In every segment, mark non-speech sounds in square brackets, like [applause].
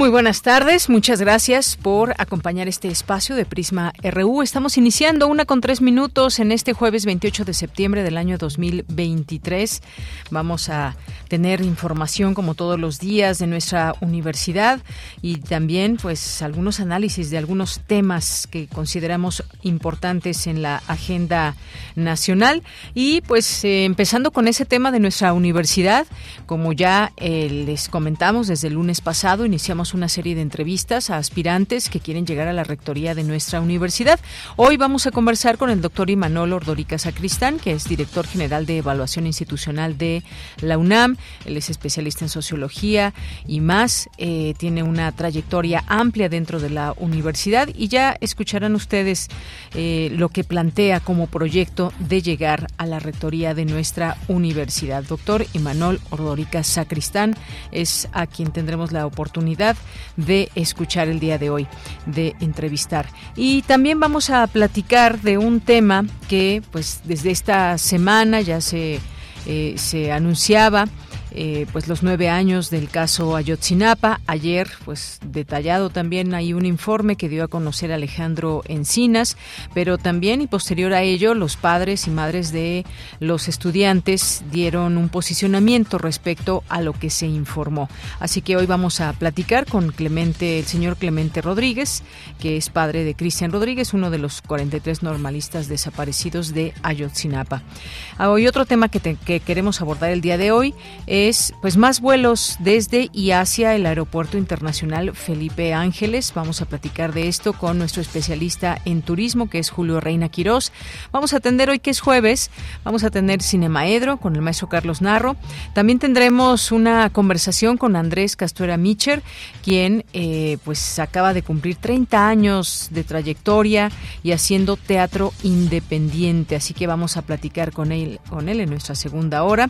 Muy buenas tardes, muchas gracias por acompañar este espacio de Prisma RU. Estamos iniciando una con tres minutos en este jueves 28 de septiembre del año 2023. Vamos a tener información como todos los días de nuestra universidad y también pues algunos análisis de algunos temas que consideramos importantes en la agenda nacional y pues eh, empezando con ese tema de nuestra universidad, como ya eh, les comentamos desde el lunes pasado, iniciamos una serie de entrevistas a aspirantes que quieren llegar a la rectoría de nuestra universidad. Hoy vamos a conversar con el doctor Imanol Ordorica Sacristán, que es director general de evaluación institucional de la UNAM. Él es especialista en sociología y más. Eh, tiene una trayectoria amplia dentro de la universidad y ya escucharán ustedes eh, lo que plantea como proyecto de llegar a la rectoría de nuestra universidad. Doctor Imanol Ordorica Sacristán es a quien tendremos la oportunidad de escuchar el día de hoy, de entrevistar. Y también vamos a platicar de un tema que pues desde esta semana ya se, eh, se anunciaba eh, pues los nueve años del caso Ayotzinapa. Ayer, pues detallado también hay un informe que dio a conocer Alejandro Encinas, pero también y posterior a ello los padres y madres de los estudiantes dieron un posicionamiento respecto a lo que se informó. Así que hoy vamos a platicar con Clemente, el señor Clemente Rodríguez, que es padre de Cristian Rodríguez, uno de los 43 normalistas desaparecidos de Ayotzinapa. Hoy otro tema que, que queremos abordar el día de hoy es pues más vuelos desde y hacia el Aeropuerto Internacional Felipe Ángeles. Vamos a platicar de esto con nuestro especialista en turismo, que es Julio Reina Quirós. Vamos a atender hoy que es jueves, vamos a tener Cinemaedro con el maestro Carlos Narro. También tendremos una conversación con Andrés Castuera Micher, quien eh, pues acaba de cumplir 30 años de trayectoria y haciendo teatro independiente. Así que vamos a platicar con él, con él en nuestra segunda hora.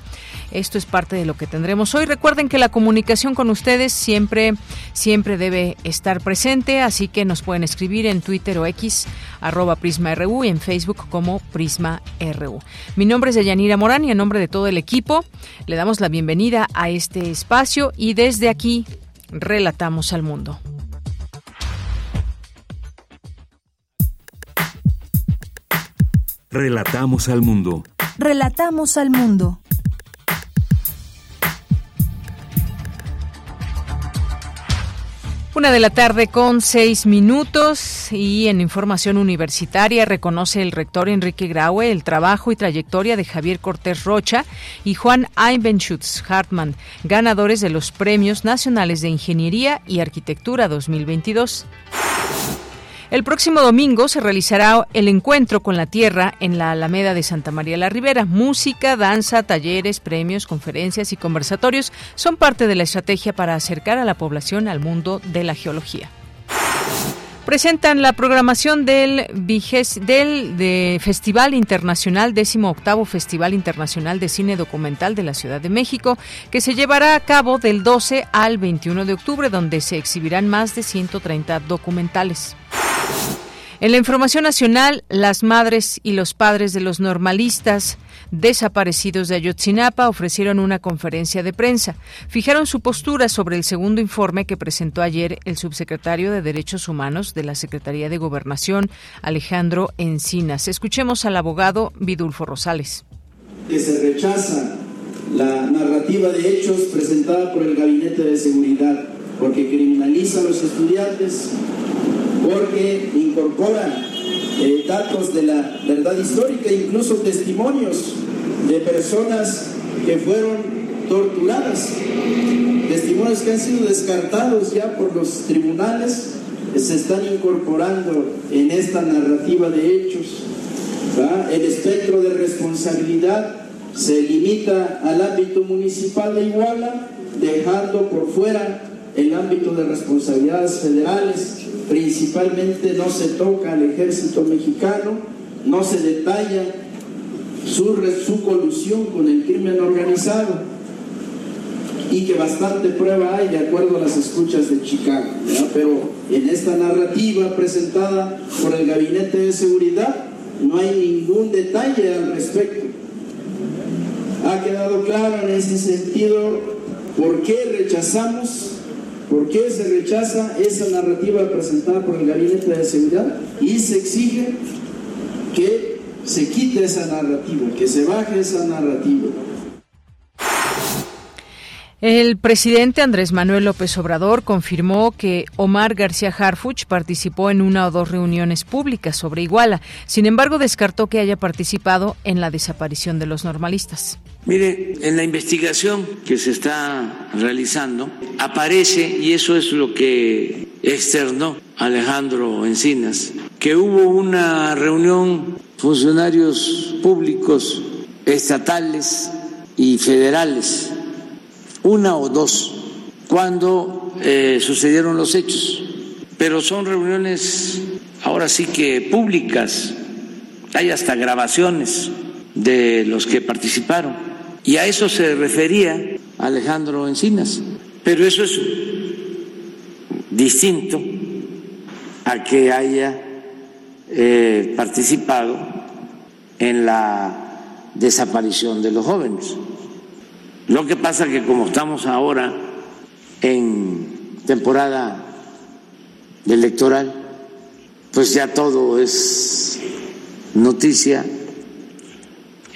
Esto es parte de lo que tendremos hoy. Recuerden que la comunicación con ustedes siempre, siempre debe estar presente, así que nos pueden escribir en Twitter o X, arroba PrismaRU y en Facebook como Prisma RU. Mi nombre es Deyanira Morán y en nombre de todo el equipo le damos la bienvenida a este espacio y desde aquí relatamos al mundo. Relatamos al mundo. Relatamos al mundo. Una de la tarde con seis minutos y en información universitaria reconoce el rector Enrique Graue el trabajo y trayectoria de Javier Cortés Rocha y Juan Eibenschutz Hartmann, ganadores de los Premios Nacionales de Ingeniería y Arquitectura 2022. El próximo domingo se realizará el encuentro con la tierra en la Alameda de Santa María la Ribera. Música, danza, talleres, premios, conferencias y conversatorios son parte de la estrategia para acercar a la población al mundo de la geología presentan la programación del, del Festival Internacional, 18 Festival Internacional de Cine Documental de la Ciudad de México, que se llevará a cabo del 12 al 21 de octubre, donde se exhibirán más de 130 documentales. En la información nacional, las madres y los padres de los normalistas desaparecidos de Ayotzinapa ofrecieron una conferencia de prensa. Fijaron su postura sobre el segundo informe que presentó ayer el subsecretario de Derechos Humanos de la Secretaría de Gobernación, Alejandro Encinas. Escuchemos al abogado Vidulfo Rosales. Que se rechaza la narrativa de hechos presentada por el Gabinete de Seguridad, porque criminaliza a los estudiantes, porque incorpora eh, datos de la verdad histórica, incluso testimonios de personas que fueron torturadas testimonios que han sido descartados ya por los tribunales, se están incorporando en esta narrativa de hechos. El espectro de responsabilidad se limita al ámbito municipal de Iguala, dejando por fuera el ámbito de responsabilidades federales. Principalmente no se toca al ejército mexicano, no se detalla su, su colusión con el crimen organizado y que bastante prueba hay de acuerdo a las escuchas de Chicago. Pero en esta narrativa presentada por el Gabinete de Seguridad no hay ningún detalle al respecto. Ha quedado claro en ese sentido por qué rechazamos, por qué se rechaza esa narrativa presentada por el Gabinete de Seguridad y se exige que se quite esa narrativa, que se baje esa narrativa. El presidente Andrés Manuel López Obrador confirmó que Omar García Harfuch participó en una o dos reuniones públicas sobre Iguala. Sin embargo, descartó que haya participado en la desaparición de los normalistas. Mire, en la investigación que se está realizando aparece, y eso es lo que externó Alejandro Encinas, que hubo una reunión funcionarios públicos estatales y federales una o dos, cuando eh, sucedieron los hechos. Pero son reuniones ahora sí que públicas, hay hasta grabaciones de los que participaron. Y a eso se refería Alejandro Encinas. Pero eso es distinto a que haya eh, participado en la desaparición de los jóvenes. Lo que pasa que como estamos ahora en temporada electoral, pues ya todo es noticia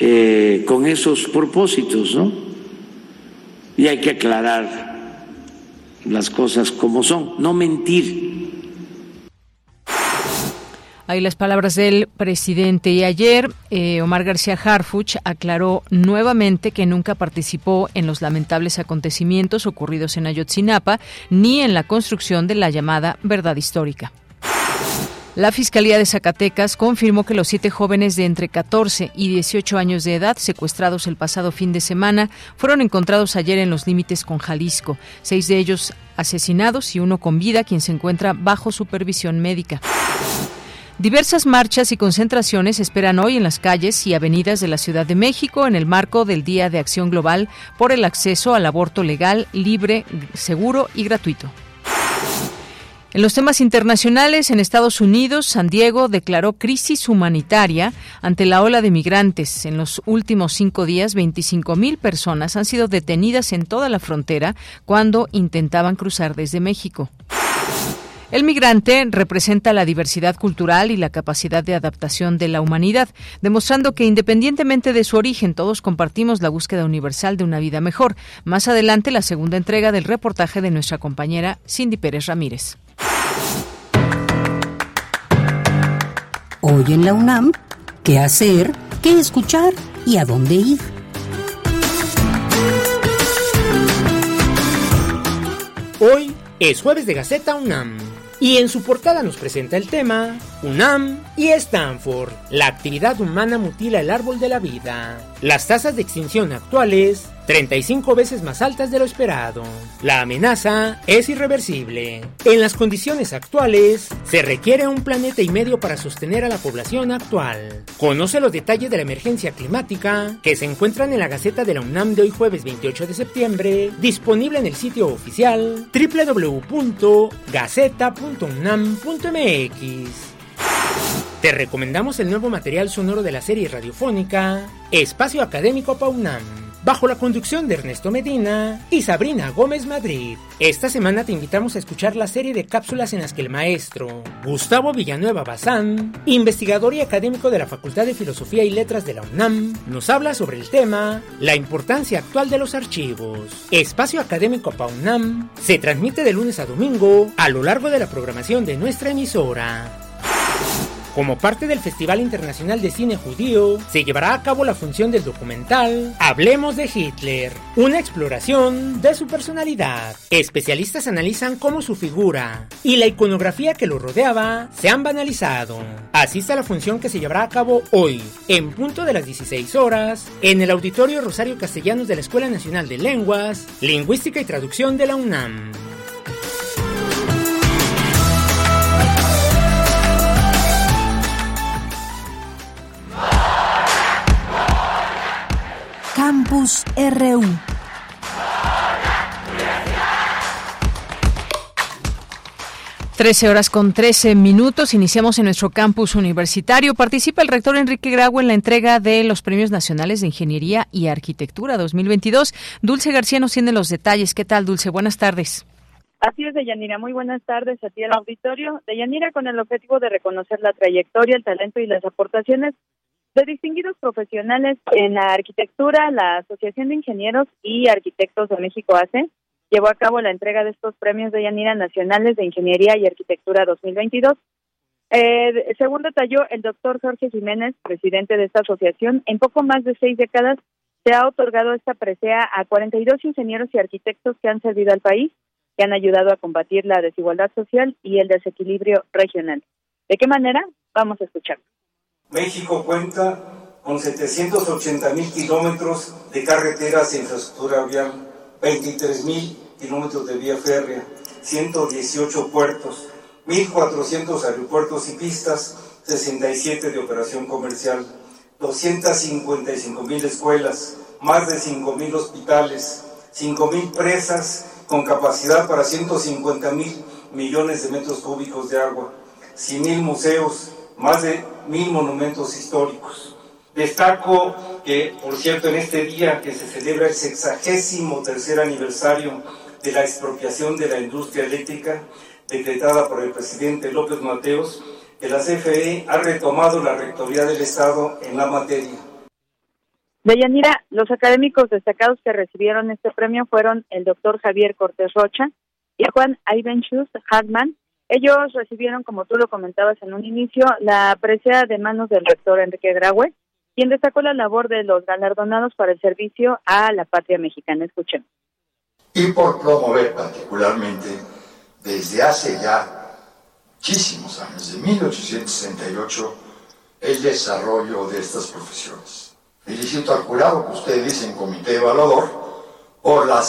eh, con esos propósitos, ¿no? Y hay que aclarar las cosas como son, no mentir Ahí las palabras del presidente. Y ayer eh, Omar García Harfuch aclaró nuevamente que nunca participó en los lamentables acontecimientos ocurridos en Ayotzinapa ni en la construcción de la llamada verdad histórica. La Fiscalía de Zacatecas confirmó que los siete jóvenes de entre 14 y 18 años de edad secuestrados el pasado fin de semana fueron encontrados ayer en los límites con Jalisco, seis de ellos asesinados y uno con vida, quien se encuentra bajo supervisión médica. Diversas marchas y concentraciones esperan hoy en las calles y avenidas de la Ciudad de México en el marco del Día de Acción Global por el acceso al aborto legal, libre, seguro y gratuito. En los temas internacionales, en Estados Unidos, San Diego declaró crisis humanitaria ante la ola de migrantes. En los últimos cinco días, 25 mil personas han sido detenidas en toda la frontera cuando intentaban cruzar desde México. El migrante representa la diversidad cultural y la capacidad de adaptación de la humanidad, demostrando que independientemente de su origen, todos compartimos la búsqueda universal de una vida mejor. Más adelante, la segunda entrega del reportaje de nuestra compañera Cindy Pérez Ramírez. Hoy en la UNAM, ¿qué hacer? ¿Qué escuchar? ¿Y a dónde ir? Hoy es jueves de Gaceta UNAM. Y en su portada nos presenta el tema UNAM y Stanford. La actividad humana mutila el árbol de la vida. Las tasas de extinción actuales 35 veces más altas de lo esperado. La amenaza es irreversible. En las condiciones actuales, se requiere un planeta y medio para sostener a la población actual. Conoce los detalles de la emergencia climática que se encuentran en la Gaceta de la UNAM de hoy jueves 28 de septiembre, disponible en el sitio oficial www.gaceta.unam.mx. Te recomendamos el nuevo material sonoro de la serie radiofónica Espacio Académico PAUNAM bajo la conducción de Ernesto Medina y Sabrina Gómez Madrid. Esta semana te invitamos a escuchar la serie de cápsulas en las que el maestro Gustavo Villanueva Bazán, investigador y académico de la Facultad de Filosofía y Letras de la UNAM, nos habla sobre el tema La importancia actual de los archivos. Espacio Académico PAUNAM se transmite de lunes a domingo a lo largo de la programación de nuestra emisora. Como parte del Festival Internacional de Cine Judío, se llevará a cabo la función del documental Hablemos de Hitler, una exploración de su personalidad. Especialistas analizan cómo su figura y la iconografía que lo rodeaba se han banalizado. Asista a la función que se llevará a cabo hoy, en punto de las 16 horas, en el Auditorio Rosario Castellanos de la Escuela Nacional de Lenguas, Lingüística y Traducción de la UNAM. Campus RU. Trece horas con trece minutos. Iniciamos en nuestro campus universitario. Participa el rector Enrique Grau en la entrega de los Premios Nacionales de Ingeniería y Arquitectura 2022. Dulce García nos tiene los detalles. ¿Qué tal, Dulce? Buenas tardes. Así es, Deyanira. Muy buenas tardes a ti al auditorio. Deyanira, con el objetivo de reconocer la trayectoria, el talento y las aportaciones de distinguidos profesionales en la arquitectura, la Asociación de Ingenieros y Arquitectos de México ACE llevó a cabo la entrega de estos premios de Yanira Nacionales de Ingeniería y Arquitectura 2022. Eh, según detalló el doctor Jorge Jiménez, presidente de esta asociación, en poco más de seis décadas se ha otorgado esta presea a 42 ingenieros y arquitectos que han servido al país, que han ayudado a combatir la desigualdad social y el desequilibrio regional. ¿De qué manera? Vamos a escuchar. México cuenta con 780 mil kilómetros de carreteras e infraestructura vial, 23 mil kilómetros de vía férrea, 118 puertos, 1.400 aeropuertos y pistas, 67 de operación comercial, 255 mil escuelas, más de 5 mil hospitales, 5 mil presas con capacidad para 150 mil millones de metros cúbicos de agua, 100 mil museos, más de mil monumentos históricos. Destaco que, por cierto, en este día que se celebra el sexagésimo tercer aniversario de la expropiación de la industria eléctrica decretada por el presidente López Mateos, que la CFE ha retomado la rectoría del Estado en la materia. Deyanira, los académicos destacados que recibieron este premio fueron el doctor Javier Cortés Rocha y Juan Ivenchus Hartman, ellos recibieron, como tú lo comentabas en un inicio, la presea de manos del rector Enrique Graue, quien destacó la labor de los galardonados para el servicio a la patria mexicana. Escuchen. Y por promover particularmente desde hace ya muchísimos años, de 1868, el desarrollo de estas profesiones. Felicito al jurado que usted dice comité evaluador por la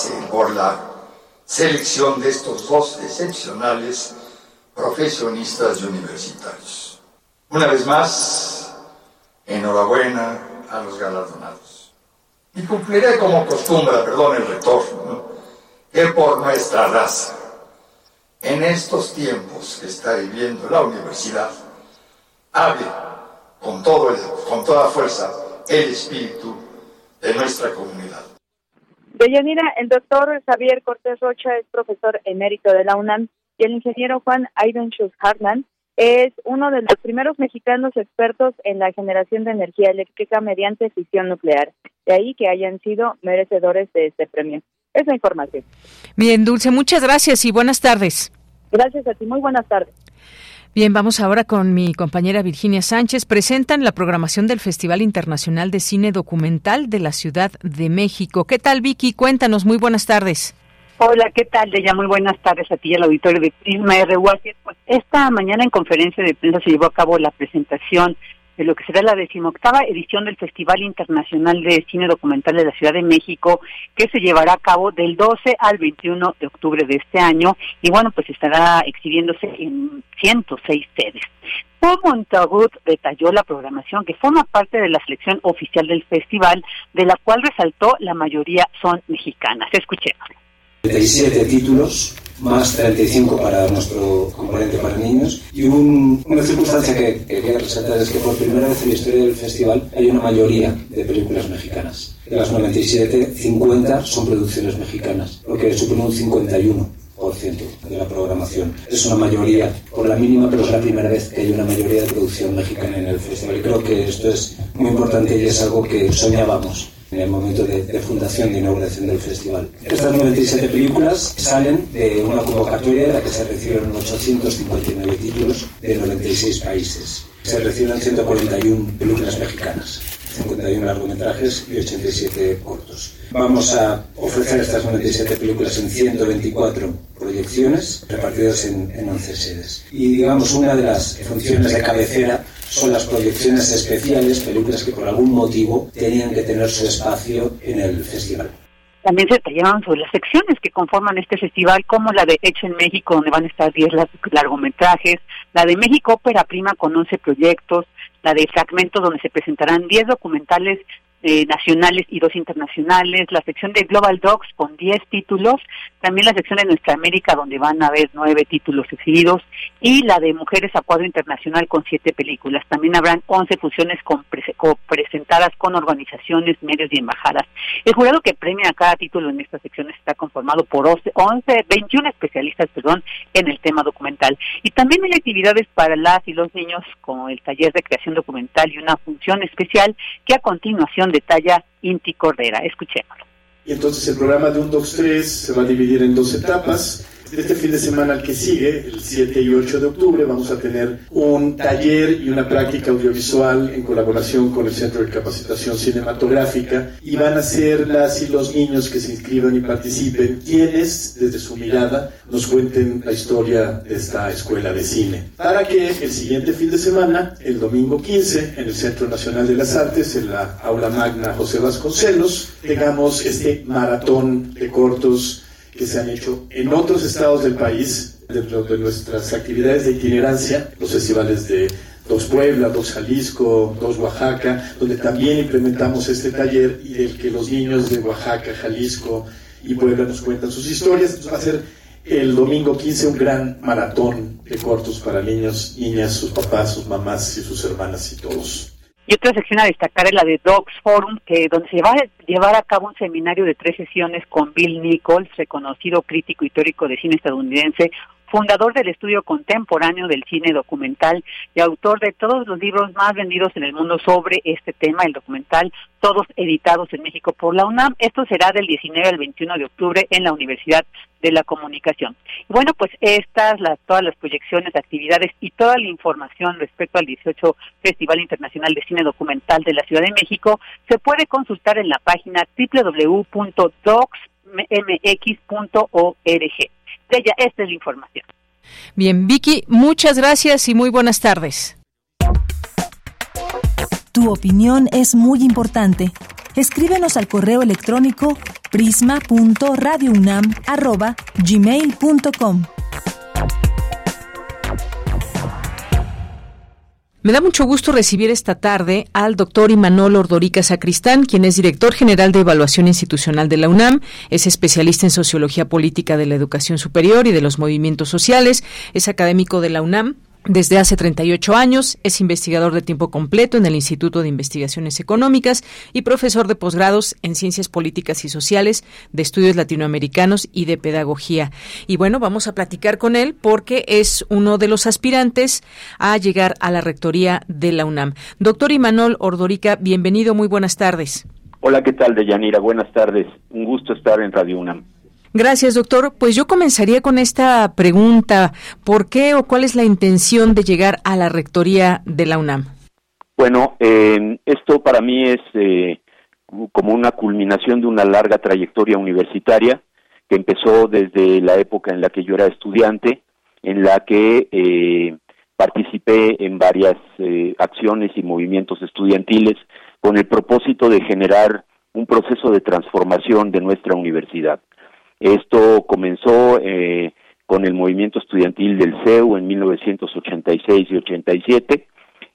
selección de estos dos excepcionales profesionistas y universitarios. Una vez más, enhorabuena a los galardonados. Y cumpliré como costumbre, perdón el rector, que por nuestra raza, en estos tiempos que está viviendo la universidad, hable con, todo con toda fuerza el espíritu de nuestra comunidad. Deyanira, el doctor Javier Cortés Rocha es profesor emérito de la UNAM y el ingeniero Juan Ivenchus Hartman es uno de los primeros mexicanos expertos en la generación de energía eléctrica mediante fisión nuclear. De ahí que hayan sido merecedores de este premio. Esa información. Bien, Dulce, muchas gracias y buenas tardes. Gracias a ti, muy buenas tardes. Bien, vamos ahora con mi compañera Virginia Sánchez. Presentan la programación del Festival Internacional de Cine Documental de la Ciudad de México. ¿Qué tal, Vicky? Cuéntanos, muy buenas tardes. Hola, ¿qué tal? Ya muy buenas tardes a ti y al auditorio de Prisma RU. Pues esta mañana en conferencia de prensa se llevó a cabo la presentación de lo que será la decimoctava edición del Festival Internacional de Cine Documental de la Ciudad de México, que se llevará a cabo del 12 al 21 de octubre de este año y bueno, pues estará exhibiéndose en 106 sedes. Paul Montagut detalló la programación que forma parte de la selección oficial del festival, de la cual resaltó la mayoría son mexicanas. Escuchemos. 37 títulos, más 35 para nuestro componente para niños. Y una circunstancia que quería resaltar es que por primera vez en la historia del festival hay una mayoría de películas mexicanas. De las 97, 50 son producciones mexicanas, lo que supone un 51 de la programación. Es una mayoría, por la mínima, pero es la primera vez que hay una mayoría de producción mexicana en el festival. Y creo que esto es muy importante y es algo que soñábamos en el momento de, fundación de inauguración del festival. Estas 97 películas salen de una convocatoria en la que se recibieron 859 títulos de 96 países. Se seleccionan 141 películas mexicanas, 51 largometrajes y 87 cortos. Vamos a ofrecer estas 97 películas en 124 proyecciones repartidas en, en 11 sedes. Y digamos, una de las funciones de cabecera son las proyecciones especiales, películas que por algún motivo tenían que tener su espacio en el festival. También se detallaban sobre las secciones que conforman este festival, como la de Hecho en México, donde van a estar 10 largometrajes, la de México Ópera Prima con 11 proyectos, la de Fragmentos, donde se presentarán 10 documentales eh, nacionales y dos internacionales, la sección de Global Docs con 10 títulos, también la sección de Nuestra América donde van a haber 9 títulos exhibidos y la de Mujeres a Cuadro Internacional con 7 películas. También habrán 11 fusiones con presentadas con organizaciones, medios y embajadas. El jurado que premia cada título en estas secciones está conformado por 11, 21 especialistas perdón, en el tema documental. Y también hay actividades para las y los niños como el taller de creación documental y una función especial que a continuación detalla Inti Cordera. Escuchémoslo. Y entonces el programa de un 2 3 se va a dividir en dos etapas este fin de semana al que sigue, el 7 y 8 de octubre, vamos a tener un taller y una práctica audiovisual en colaboración con el Centro de Capacitación Cinematográfica y van a ser las y los niños que se inscriban y participen quienes, desde su mirada, nos cuenten la historia de esta escuela de cine. Para que el siguiente fin de semana, el domingo 15, en el Centro Nacional de las Artes, en la Aula Magna José Vasconcelos, tengamos este maratón de cortos que se han hecho en otros estados del país, dentro de nuestras actividades de itinerancia, los festivales de Dos Puebla, Dos Jalisco, Dos Oaxaca, donde también implementamos este taller y del que los niños de Oaxaca, Jalisco y Puebla nos cuentan sus historias. Entonces va a ser el domingo 15 un gran maratón de cortos para niños, niñas, sus papás, sus mamás y sus hermanas y todos. Y otra sección a destacar es la de Dogs Forum, que donde se va a llevar a cabo un seminario de tres sesiones con Bill Nichols, reconocido crítico y teórico de cine estadounidense, fundador del estudio contemporáneo del cine documental y autor de todos los libros más vendidos en el mundo sobre este tema, el documental, todos editados en México por la UNAM. Esto será del 19 al 21 de octubre en la Universidad de la Comunicación. Y bueno, pues estas, las, todas las proyecciones, actividades y toda la información respecto al 18 Festival Internacional de Cine Documental de la Ciudad de México se puede consultar en la página www.docsmx.org. De ella, esta es la información. Bien, Vicky, muchas gracias y muy buenas tardes. Tu opinión es muy importante. Escríbenos al correo electrónico prisma.radiounam@gmail.com. Me da mucho gusto recibir esta tarde al doctor Imanol Ordorica Sacristán, quien es director general de Evaluación Institucional de la UNAM, es especialista en Sociología Política de la Educación Superior y de los Movimientos Sociales, es académico de la UNAM, desde hace 38 años es investigador de tiempo completo en el Instituto de Investigaciones Económicas y profesor de posgrados en Ciencias Políticas y Sociales, de Estudios Latinoamericanos y de Pedagogía. Y bueno, vamos a platicar con él porque es uno de los aspirantes a llegar a la rectoría de la UNAM. Doctor Imanol Ordorica, bienvenido, muy buenas tardes. Hola, ¿qué tal, Deyanira? Buenas tardes. Un gusto estar en Radio UNAM. Gracias, doctor. Pues yo comenzaría con esta pregunta. ¿Por qué o cuál es la intención de llegar a la rectoría de la UNAM? Bueno, eh, esto para mí es eh, como una culminación de una larga trayectoria universitaria que empezó desde la época en la que yo era estudiante, en la que eh, participé en varias acciones y movimientos estudiantiles con el propósito de generar un proceso de transformación de nuestra universidad. Esto comenzó eh, con el movimiento estudiantil del CEU en 1986 y 87.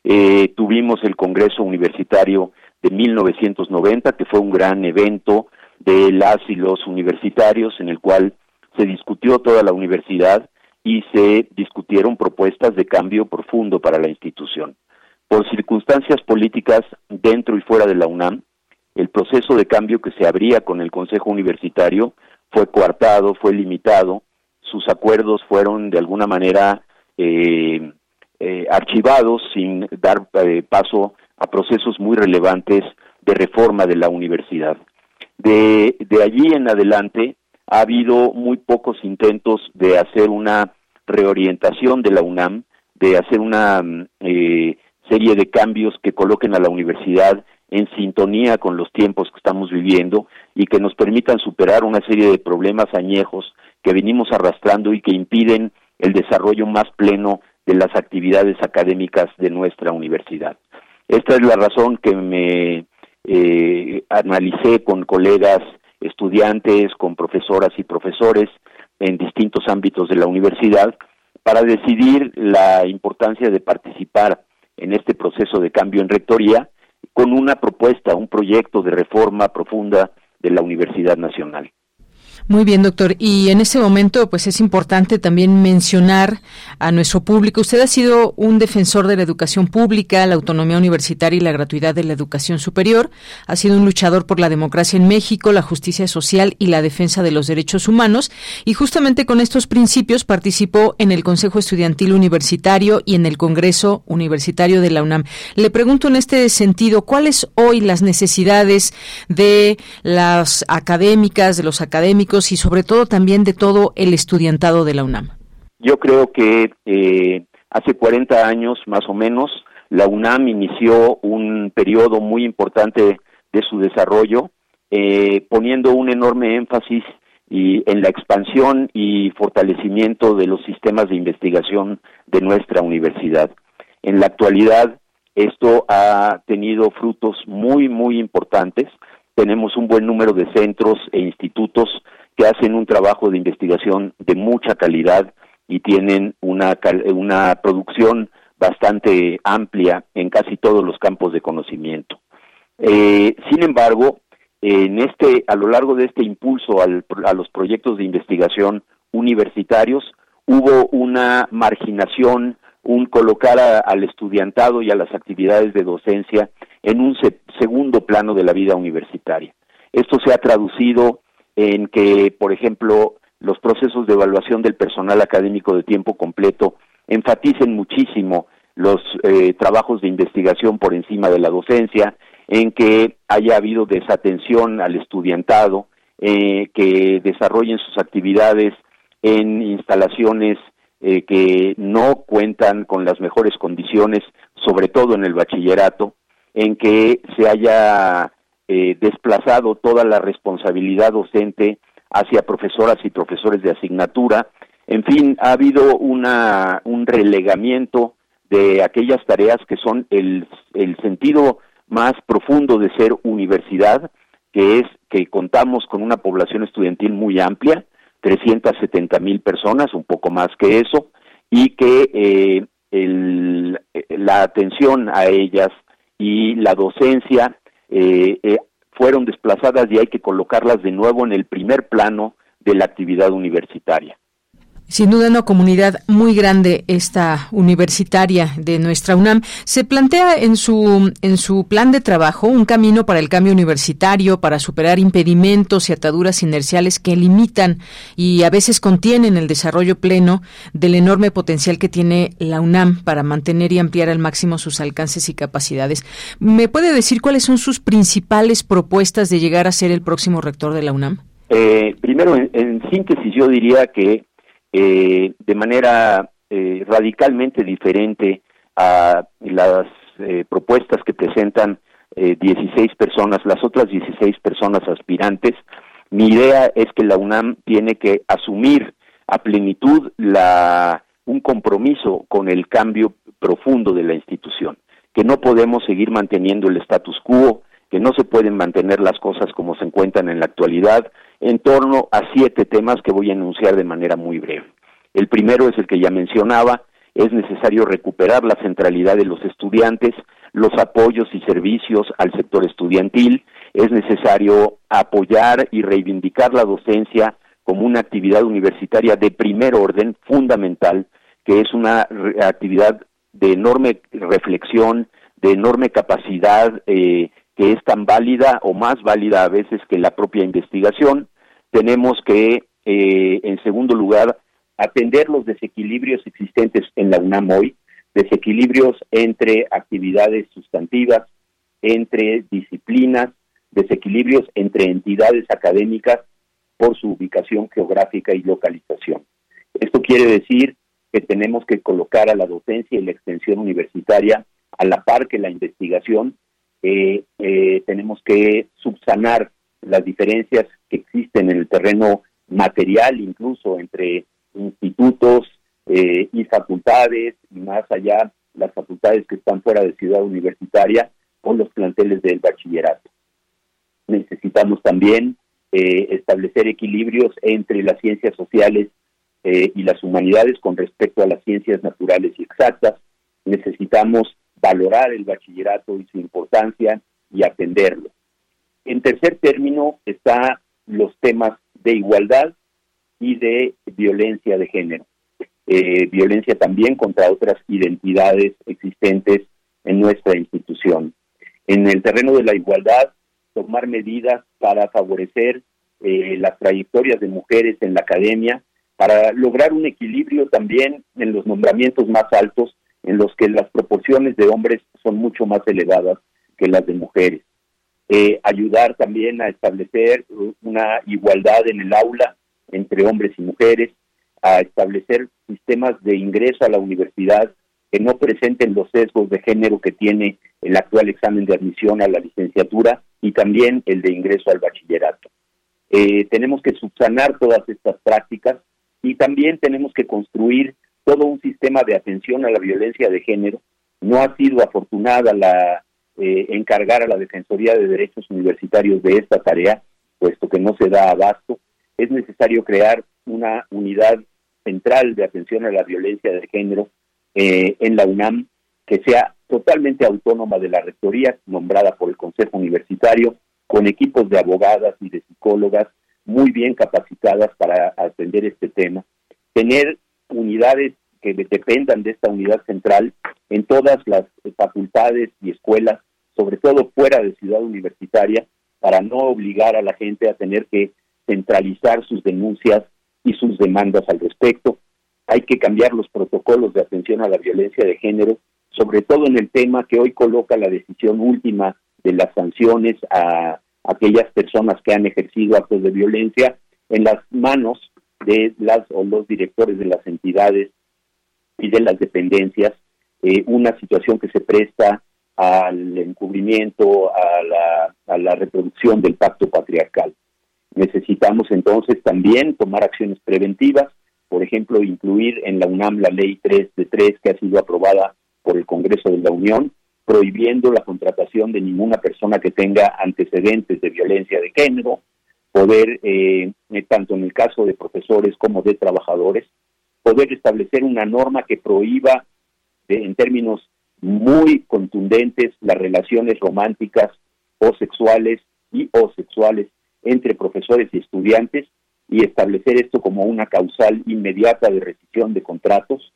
Eh, tuvimos el Congreso Universitario de 1990, que fue un gran evento de las y los universitarios en el cual se discutió toda la universidad y se discutieron propuestas de cambio profundo para la institución. Por circunstancias políticas dentro y fuera de la UNAM, el proceso de cambio que se abría con el Consejo Universitario fue coartado, fue limitado, sus acuerdos fueron de alguna manera eh, eh, archivados sin dar eh, paso a procesos muy relevantes de reforma de la universidad. De, de allí en adelante ha habido muy pocos intentos de hacer una reorientación de la UNAM, de hacer una serie de cambios que coloquen a la universidad en sintonía con los tiempos que estamos viviendo y que nos permitan superar una serie de problemas añejos que venimos arrastrando y que impiden el desarrollo más pleno de las actividades académicas de nuestra universidad. Esta es la razón que me eh, analicé con colegas estudiantes, con profesoras y profesores en distintos ámbitos de la universidad para decidir la importancia de participar en este proceso de cambio en rectoría con una propuesta, un proyecto de reforma profunda de la Universidad Nacional. Muy bien, doctor. Y en este momento, pues es importante también mencionar a nuestro público. Usted ha sido un defensor de la educación pública, la autonomía universitaria y la gratuidad de la educación superior. Ha sido un luchador por la democracia en México, la justicia social y la defensa de los derechos humanos. Y justamente con estos principios participó en el Consejo Estudiantil Universitario y en el Congreso Universitario de la UNAM. Le pregunto en este sentido, ¿cuáles hoy las necesidades de las académicas, de los académicos, y sobre todo también de todo el estudiantado de la UNAM? Yo creo que eh, hace 40 años más o menos la UNAM inició un periodo muy importante de su desarrollo, eh, poniendo un enorme énfasis y en la expansión y fortalecimiento de los sistemas de investigación de nuestra universidad. En la actualidad, esto ha tenido frutos muy, muy importantes. Tenemos un buen número de centros e institutos que hacen un trabajo de investigación de mucha calidad y tienen una, una producción bastante amplia en casi todos los campos de conocimiento. Eh, sin embargo, en este, a lo largo de este impulso al, a los proyectos de investigación universitarios, hubo una marginación, un colocar al estudiantado y a las actividades de docencia en un segundo plano de la vida universitaria. Esto se ha traducido en que, por ejemplo, los procesos de evaluación del personal académico de tiempo completo enfaticen muchísimo los eh, trabajos de investigación por encima de la docencia, en que haya habido desatención al estudiantado, eh, que desarrollen sus actividades en instalaciones eh, que no cuentan con las mejores condiciones, sobre todo en el bachillerato, en que se haya eh, desplazado toda la responsabilidad docente hacia profesoras y profesores de asignatura. En fin, ha habido una, un relegamiento de aquellas tareas que son el, el sentido más profundo de ser universidad, que es que contamos con una población estudiantil muy amplia, 370 mil personas, un poco más que eso, y que eh, el, la atención a ellas y la docencia eh, eh, fueron desplazadas y hay que colocarlas de nuevo en el primer plano de la actividad universitaria. Sin duda una comunidad muy grande esta universitaria de nuestra UNAM. Se plantea en su en su plan de trabajo un camino para el cambio universitario para superar impedimentos y ataduras inerciales que limitan y a veces contienen el desarrollo pleno del enorme potencial que tiene la UNAM para mantener y ampliar al máximo sus alcances y capacidades. ¿Me puede decir cuáles son sus principales propuestas de llegar a ser el próximo rector de la UNAM? Eh, primero, en síntesis, yo diría que eh, de manera eh, radicalmente diferente a las eh, propuestas que presentan 16 personas, las otras 16 personas aspirantes. Mi idea es que la UNAM tiene que asumir a plenitud la, un compromiso con el cambio profundo de la institución, que no podemos seguir manteniendo el status quo, que no se pueden mantener las cosas como se encuentran en la actualidad, en torno a siete temas que voy a enunciar de manera muy breve. El primero es el que ya mencionaba, es necesario recuperar la centralidad de los estudiantes, los apoyos y servicios al sector estudiantil, es necesario apoyar y reivindicar la docencia como una actividad universitaria de primer orden, fundamental, que es una actividad de enorme reflexión, de enorme capacidad, eh, que es tan válida o más válida a veces que la propia investigación. Tenemos que, eh, en segundo lugar, atender los desequilibrios existentes en la UNAM hoy, desequilibrios entre actividades sustantivas, entre disciplinas, desequilibrios entre entidades académicas por su ubicación geográfica y localización. Esto quiere decir que tenemos que colocar a la docencia y la extensión universitaria a la par que la investigación, eh, eh, tenemos que subsanar las diferencias que existen en el terreno material, incluso entre institutos eh, y facultades, y más allá las facultades que están fuera de ciudad universitaria, con los planteles del bachillerato. Necesitamos también establecer equilibrios entre las ciencias sociales y las humanidades con respecto a las ciencias naturales y exactas. Necesitamos valorar el bachillerato y su importancia y atenderlo. En tercer término está los temas de igualdad y de violencia de género. Eh, violencia también contra otras identidades existentes en nuestra institución. En el terreno de la igualdad, tomar medidas para favorecer eh, las trayectorias de mujeres en la academia, para lograr un equilibrio también en los nombramientos más altos en los que las proporciones de hombres son mucho más elevadas que las de mujeres. Eh, ayudar también a establecer una igualdad en el aula entre hombres y mujeres, a establecer sistemas de ingreso a la universidad que no presenten los sesgos de género que tiene el actual examen de admisión a la licenciatura y también el de ingreso al bachillerato. Eh, tenemos que subsanar todas estas prácticas y también tenemos que construir todo un sistema de atención a la violencia de género. No ha sido afortunada la eh, encargar a la Defensoría de Derechos Universitarios de esta tarea, puesto que no se da abasto. Es necesario crear una unidad central de atención a la violencia de género eh, en la UNAM que sea totalmente autónoma de la rectoría nombrada por el Consejo Universitario, con equipos de abogadas y de psicólogas muy bien capacitadas para atender este tema, tener unidades que dependan de esta unidad central en todas las facultades y escuelas, sobre todo fuera de ciudad universitaria, para no obligar a la gente a tener que centralizar sus denuncias y sus demandas al respecto. Hay que cambiar los protocolos de atención a la violencia de género, sobre todo en el tema que hoy coloca la decisión última de las sanciones a aquellas personas que han ejercido actos de violencia en las manos de las o los directores de las entidades y de las dependencias, eh, una situación que se presta al encubrimiento, a la, reproducción del pacto patriarcal. Necesitamos entonces también tomar acciones preventivas, por ejemplo, incluir en la UNAM la ley 3 de 3 que ha sido aprobada por el Congreso de la Unión, prohibiendo la contratación de ninguna persona que tenga antecedentes de violencia de género, poder, eh, eh, tanto en el caso de profesores como de trabajadores, poder establecer una norma que prohíba en términos muy contundentes las relaciones románticas o sexuales y o sexuales entre profesores y estudiantes y establecer esto como una causal inmediata de rescisión de contratos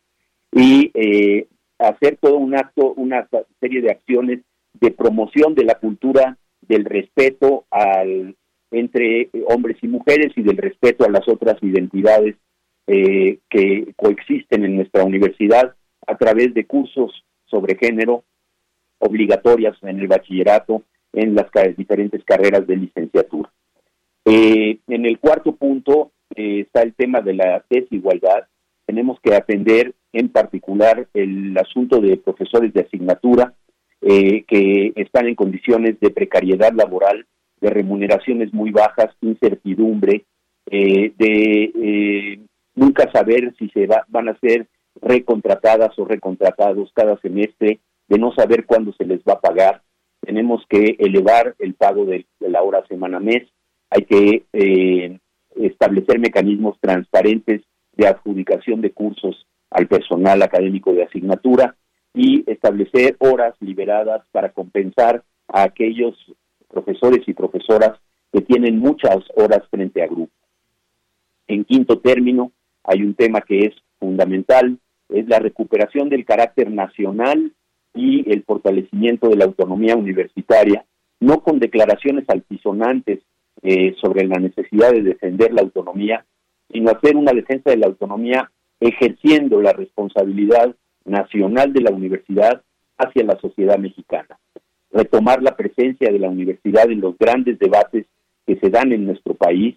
y eh, hacer todo un acto, una serie de acciones de promoción de la cultura del respeto al entre hombres y mujeres y del respeto a las otras identidades eh, que coexisten en nuestra universidad a través de cursos sobre género obligatorias en el bachillerato, en las diferentes carreras de licenciatura. Eh, en el cuarto punto eh, está el tema de la desigualdad. Tenemos que atender en particular el asunto de profesores de asignatura que están en condiciones de precariedad laboral de remuneraciones muy bajas, incertidumbre, eh, de eh, nunca saber si se van a ser recontratadas o recontratados cada semestre, de no saber cuándo se les va a pagar. Tenemos que elevar el pago de, la hora semana-mes, hay que eh, establecer mecanismos transparentes de adjudicación de cursos al personal académico de asignatura y establecer horas liberadas para compensar a aquellos profesores y profesoras que tienen muchas horas frente a grupo. En quinto término, hay un tema que es fundamental, es la recuperación del carácter nacional y el fortalecimiento de la autonomía universitaria, no con declaraciones altisonantes eh, sobre la necesidad de defender la autonomía, sino hacer una defensa de la autonomía ejerciendo la responsabilidad nacional de la universidad hacia la sociedad mexicana. Retomar la presencia de la universidad en los grandes debates que se dan en nuestro país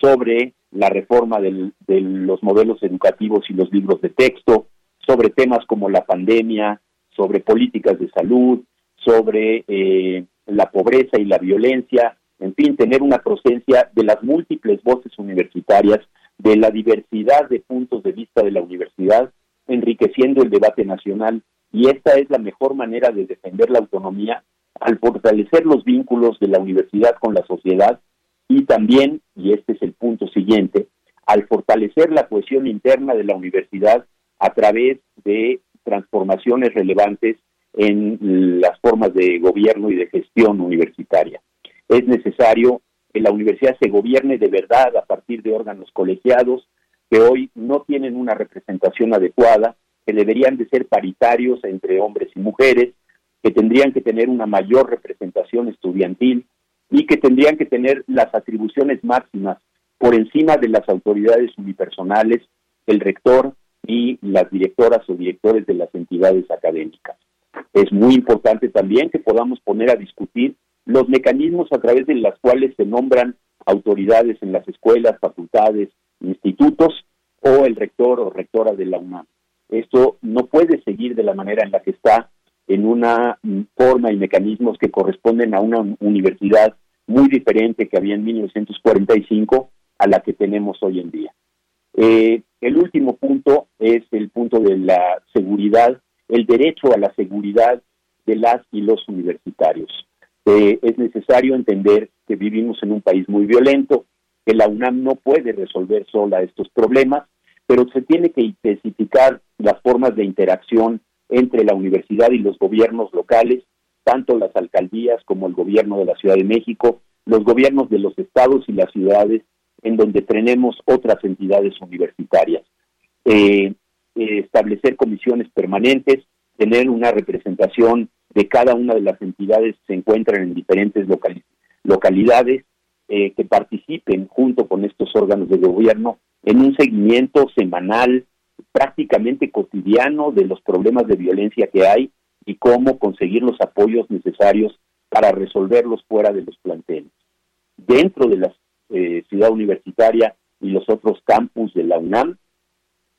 sobre la reforma de los modelos educativos y los libros de texto, sobre temas como la pandemia, sobre políticas de salud, sobre eh, la pobreza y la violencia, en fin, tener una presencia de las múltiples voces universitarias, de la diversidad de puntos de vista de la universidad, enriqueciendo el debate nacional. Y esta es la mejor manera de defender la autonomía al fortalecer los vínculos de la universidad con la sociedad y también, y este es el punto siguiente, al fortalecer la cohesión interna de la universidad a través de transformaciones relevantes en las formas de gobierno y de gestión universitaria. Es necesario que la universidad se gobierne de verdad a partir de órganos colegiados que hoy no tienen una representación adecuada, que deberían de ser paritarios entre hombres y mujeres, que tendrían que tener una mayor representación estudiantil y que tendrían que tener las atribuciones máximas por encima de las autoridades unipersonales, el rector y las directoras o directores de las entidades académicas. Es muy importante también que podamos poner a discutir los mecanismos a través de los cuales se nombran autoridades en las escuelas, facultades, institutos o el rector o rectora de la UNAM. Esto no puede seguir de la manera en la que está en una forma y mecanismos que corresponden a una universidad muy diferente que había en 1945 a la que tenemos hoy en día. Eh, el último punto es el punto de la seguridad, el derecho a la seguridad de las y los universitarios. Eh, es necesario entender que vivimos en un país muy violento, que la UNAM no puede resolver sola estos problemas, pero se tiene que intensificar las formas de interacción entre la universidad y los gobiernos locales, tanto las alcaldías como el gobierno de la Ciudad de México, los gobiernos de los estados y las ciudades, en donde tenemos otras entidades universitarias. Eh, eh, establecer comisiones permanentes, tener una representación de cada una de las entidades que se encuentran en diferentes localidades, eh, que participen junto con estos órganos de gobierno en un seguimiento semanal, prácticamente cotidiano de los problemas de violencia que hay y cómo conseguir los apoyos necesarios para resolverlos fuera de los planteles. Dentro de la eh, ciudad universitaria y los otros campus de la UNAM,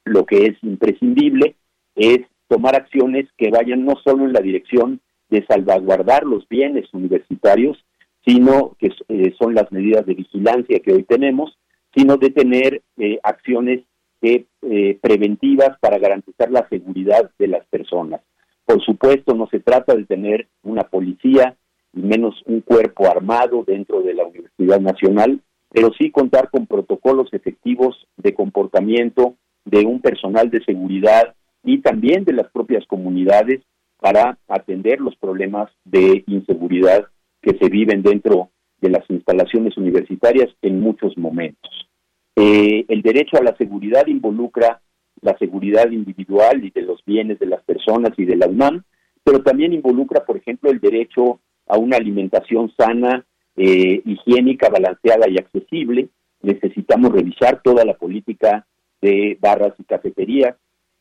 lo que es imprescindible es tomar acciones que vayan no solo en la dirección de salvaguardar los bienes universitarios, sino que eh, son las medidas de vigilancia que hoy tenemos, sino de tener eh, acciones preventivas para garantizar la seguridad de las personas. Por supuesto, no se trata de tener una policía y menos un cuerpo armado dentro de la Universidad Nacional, pero sí contar con protocolos efectivos de comportamiento de un personal de seguridad y también de las propias comunidades para atender los problemas de inseguridad que se viven dentro de las instalaciones universitarias en muchos momentos. Eh, el derecho a la seguridad involucra la seguridad individual y de los bienes de las personas y de la UNAM, pero también involucra, por ejemplo, el derecho a una alimentación sana, eh, higiénica, balanceada y accesible. Necesitamos revisar toda la política de barras y cafeterías.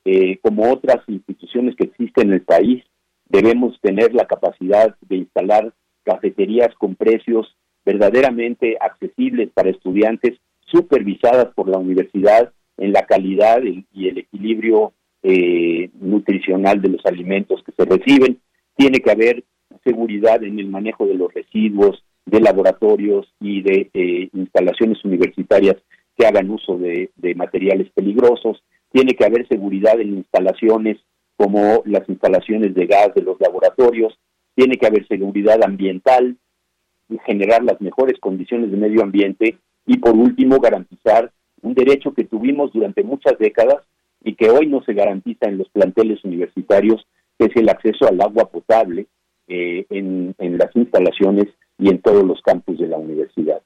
Eh, como otras instituciones que existen en el país, debemos tener la capacidad de instalar cafeterías con precios verdaderamente accesibles para estudiantes, supervisadas por la universidad en la calidad y el equilibrio eh, nutricional de los alimentos que se reciben. Tiene que haber seguridad en el manejo de los residuos, de laboratorios y de eh, instalaciones universitarias que hagan uso de, materiales peligrosos. Tiene que haber seguridad en instalaciones como las instalaciones de gas de los laboratorios. Tiene que haber seguridad ambiental y generar las mejores condiciones de medio ambiente. Y por último, garantizar un derecho que tuvimos durante muchas décadas y que hoy no se garantiza en los planteles universitarios, que es el acceso al agua potable eh, en, las instalaciones y en todos los campus de la universidad.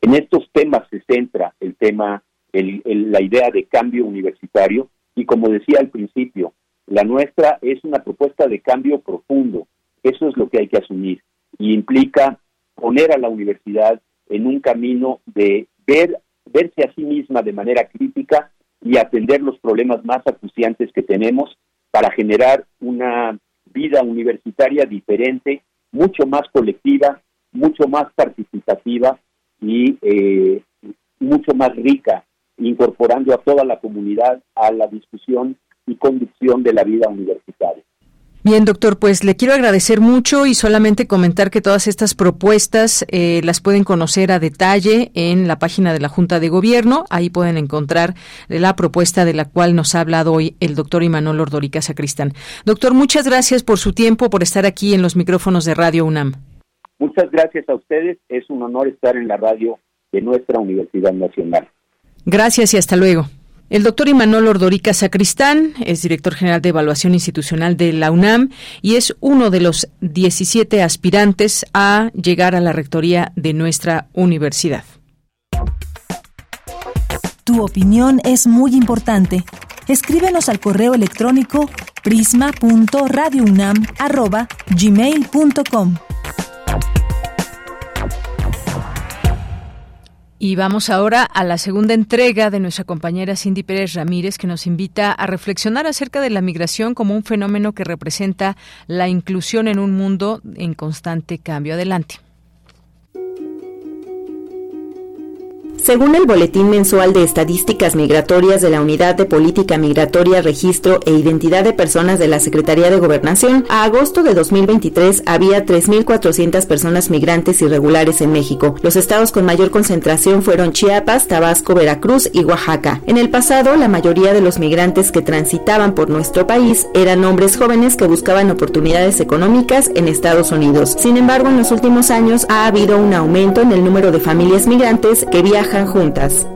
En estos temas se centra el tema, la idea de cambio universitario y como decía al principio, la nuestra es una propuesta de cambio profundo. Eso es lo que hay que asumir y implica poner a la universidad en un camino de ver verse a sí misma de manera crítica y atender los problemas más acuciantes que tenemos para generar una vida universitaria diferente, mucho más colectiva, mucho más participativa y eh, mucho más rica, incorporando a toda la comunidad a la discusión y conducción de la vida universitaria. Bien, doctor, pues le quiero agradecer mucho y solamente comentar que todas estas propuestas eh, las pueden conocer a detalle en la página de la Junta de Gobierno. Ahí pueden encontrar la propuesta de la cual nos ha hablado hoy el doctor Imanol Ordorica Sacristán. Doctor, muchas gracias por su tiempo, por estar aquí en los micrófonos de Radio UNAM. Muchas gracias a ustedes. Es un honor estar en la radio de nuestra Universidad Nacional. Gracias y hasta luego. El doctor Imanol Ordorica Sacristán es director general de evaluación institucional de la UNAM y es uno de los 17 aspirantes a llegar a la rectoría de nuestra universidad. Tu opinión es muy importante. Escríbenos al correo electrónico prisma.radiounam@gmail.com. Y vamos ahora a la segunda entrega de nuestra compañera Cindy Pérez Ramírez, que nos invita a reflexionar acerca de la migración como un fenómeno que representa la inclusión en un mundo en constante cambio. Adelante. Según el Boletín Mensual de Estadísticas Migratorias de la Unidad de Política Migratoria, Registro e Identidad de Personas de la Secretaría de Gobernación, a agosto de 2023 había 3.400 personas migrantes irregulares en México. Los estados con mayor concentración fueron Chiapas, Tabasco, Veracruz y Oaxaca. En el pasado, la mayoría de los migrantes que transitaban por nuestro país eran hombres jóvenes que buscaban oportunidades económicas en Estados Unidos. Sin embargo, en los últimos años ha habido un aumento en el número de familias migrantes que viajan juntas.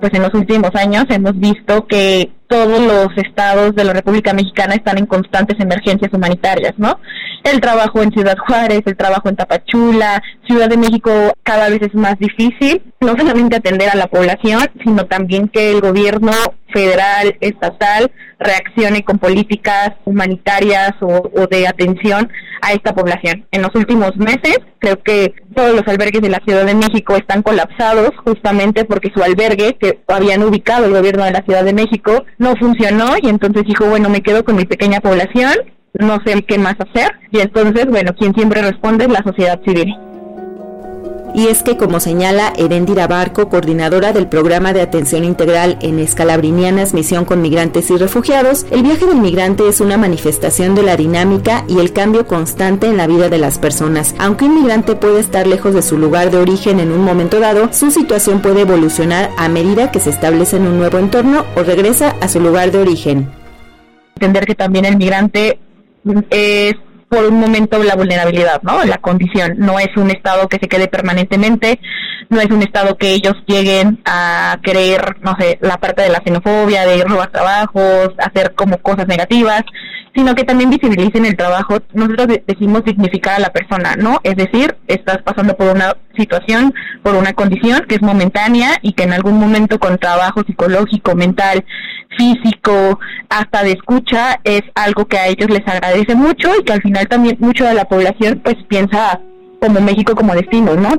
Pues en los últimos años hemos visto que todos los estados de la República Mexicana están en constantes emergencias humanitarias, ¿no? El trabajo en Ciudad Juárez, el trabajo en Tapachula, Ciudad de México cada vez es más difícil, no solamente atender a la población, sino también que el gobierno federal, estatal, reaccione con políticas humanitarias o, o, de atención a esta población. En los últimos meses, creo que todos los albergues de la Ciudad de México están colapsados justamente porque su albergue que habían ubicado el gobierno de la Ciudad de México no funcionó y entonces dijo, bueno, me quedo con mi pequeña población, no sé qué más hacer y entonces, bueno, quien siempre responde es la sociedad civil. Y es que, como señala Erendira Barco, coordinadora del programa de atención integral en Escalabrinianas Misión con Migrantes y Refugiados, el viaje del migrante es una manifestación de la dinámica y el cambio constante en la vida de las personas. Aunque un migrante puede estar lejos de su lugar de origen en un momento dado, su situación puede evolucionar a medida que se establece en un nuevo entorno o regresa a su lugar de origen. Entender que también el migrante es por un momento la vulnerabilidad, ¿no? La condición. No es un estado que se quede permanentemente, no es un estado que ellos lleguen a creer, no sé, la parte de la xenofobia, de robar trabajos, hacer como cosas negativas, sino que también visibilicen el trabajo. Nosotros decimos dignificar a la persona, ¿no? Es decir, estás pasando por una situación, por una condición que es momentánea y que en algún momento con trabajo psicológico, mental, físico, hasta de escucha, es algo que a ellos les agradece mucho y que al final también mucho de la población pues piensa como México como destino, ¿no?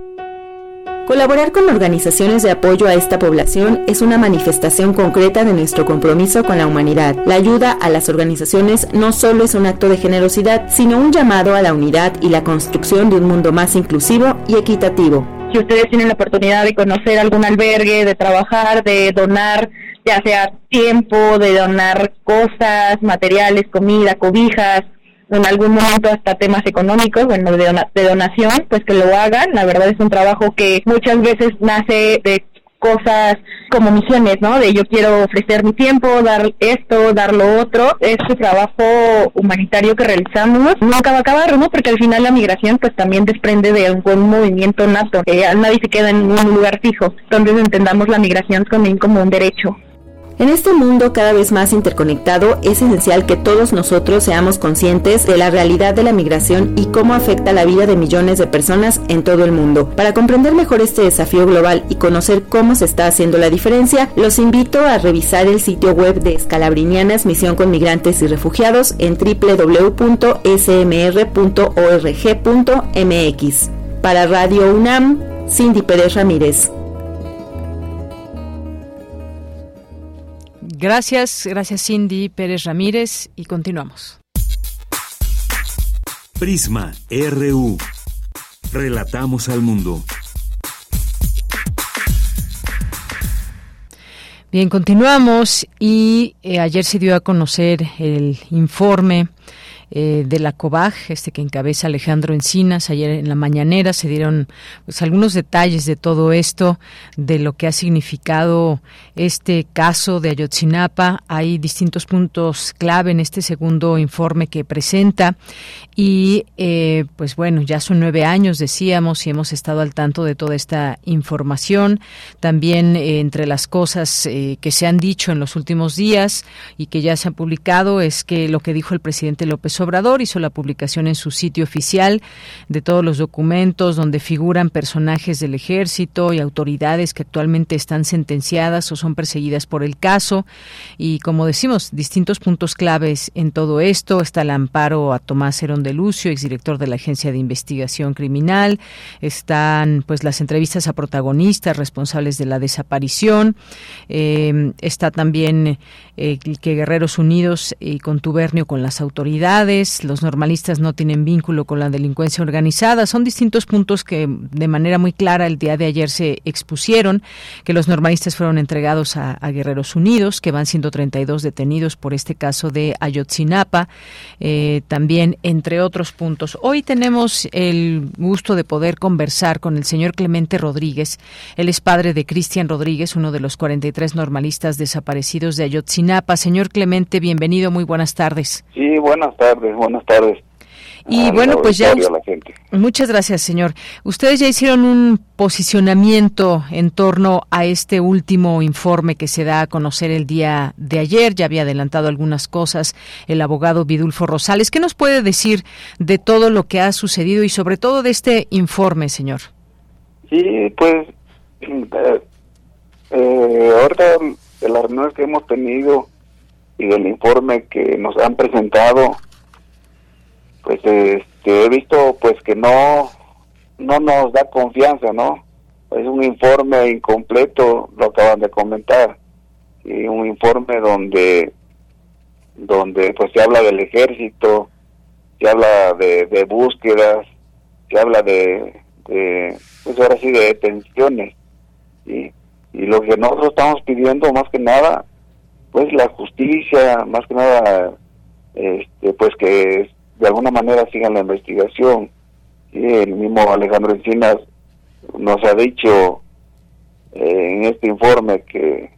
Colaborar con organizaciones de apoyo a esta población es una manifestación concreta de nuestro compromiso con la humanidad. La ayuda a las organizaciones no solo es un acto de generosidad, sino un llamado a la unidad y la construcción de un mundo más inclusivo y equitativo. Si ustedes tienen la oportunidad de conocer algún albergue, de trabajar, de donar, ya sea tiempo, de donar cosas, materiales, comida, cobijas, en algún momento hasta temas económicos, bueno, de, de donación, pues que lo hagan. La verdad es un trabajo que muchas veces nace de cosas como misiones, ¿no? De yo quiero ofrecer mi tiempo, dar esto, dar lo otro. Este trabajo humanitario que realizamos nunca va a acabar, ¿no? Porque al final la migración pues también desprende de un movimiento nato, que nadie se queda en un lugar fijo. Entonces entendamos la migración también como un derecho. En este mundo cada vez más interconectado, es esencial que todos nosotros seamos conscientes de la realidad de la migración y cómo afecta la vida de millones de personas en todo el mundo. Para comprender mejor este desafío global y conocer cómo se está haciendo la diferencia, los invito a revisar el sitio web de Escalabrinianas Misión con Migrantes y Refugiados en www.smr.org.mx. Para Radio UNAM, Cindy Pérez Ramírez. Gracias, gracias Cindy Pérez Ramírez y continuamos. Prisma RU. Relatamos al mundo. Bien, continuamos y eh, ayer se dio a conocer el informe eh, de la COBAG, este que encabeza Alejandro Encinas. Ayer en la mañanera se dieron pues, algunos detalles de todo esto, de lo que ha significado este caso de Ayotzinapa. Hay distintos puntos clave en este segundo informe que presenta y eh, pues bueno, ya son nueve años, decíamos, y hemos estado al tanto de toda esta información. También eh, entre las cosas que se han dicho en los últimos días y que ya se han publicado es que lo que dijo el presidente López Obrador hizo la publicación en su sitio oficial de todos los documentos donde figuran personajes del ejército y autoridades que actualmente están sentenciadas o son perseguidas por el caso. Y como decimos distintos puntos claves en todo esto. Está el amparo a Tomás Herón de Lucio exdirector de la Agencia de Investigación Criminal. Están pues las entrevistas a protagonistas responsables de la desaparición. Eh, está también eh, que Guerreros Unidos y contubernio con las autoridades, los normalistas no tienen vínculo con la delincuencia organizada. Son distintos puntos que de manera muy clara el día de ayer se expusieron, que los normalistas fueron entregados a, Guerreros Unidos, que van siendo 32 detenidos por este caso de Ayotzinapa, eh, también entre otros puntos. Hoy tenemos el gusto de poder conversar con el señor Clemente Rodríguez. Él es padre de Cristian Rodríguez, uno de los 43 normalistas desaparecidos de Ayotzinapa. Señor Clemente, bienvenido, muy buenas tardes. Sí, buenas tardes, buenas tardes. Y bueno, pues ya. Muchas gracias, señor. Ustedes ya hicieron un posicionamiento en torno a este último informe que se da a conocer el día de ayer. Ya había adelantado algunas cosas el abogado Vidulfo Rosales. ¿Qué nos puede decir de todo lo que ha sucedido y sobre todo de este informe, señor? Sí, pues. Eh, eh, ahorita de las reuniones que hemos tenido y del informe que nos han presentado, pues este, he visto pues que no no nos da confianza, ¿no? Es un informe incompleto, lo acaban de comentar, y un informe donde donde pues se habla del ejército, se habla de, de búsquedas, se habla de, de, pues ahora sí de detenciones y, y lo que nosotros estamos pidiendo más que nada pues la justicia, más que nada, este, pues que de alguna manera sigan la investigación. Y el mismo Alejandro Encinas nos ha dicho eh, en este informe que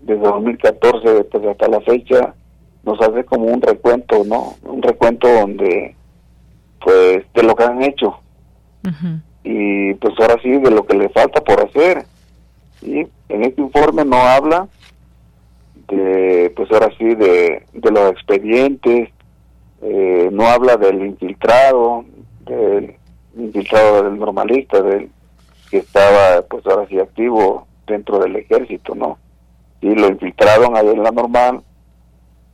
desde 2014 pues hasta la fecha nos hace como un recuento, ¿no? Un recuento donde pues de lo que han hecho y pues ahora sí de lo que le falta por hacer. Y en este informe no habla de, pues ahora sí, de, de los expedientes, eh, no habla del infiltrado, del infiltrado del normalista, del que estaba, pues ahora sí, activo dentro del ejército, ¿no? Y lo infiltraron ahí en la normal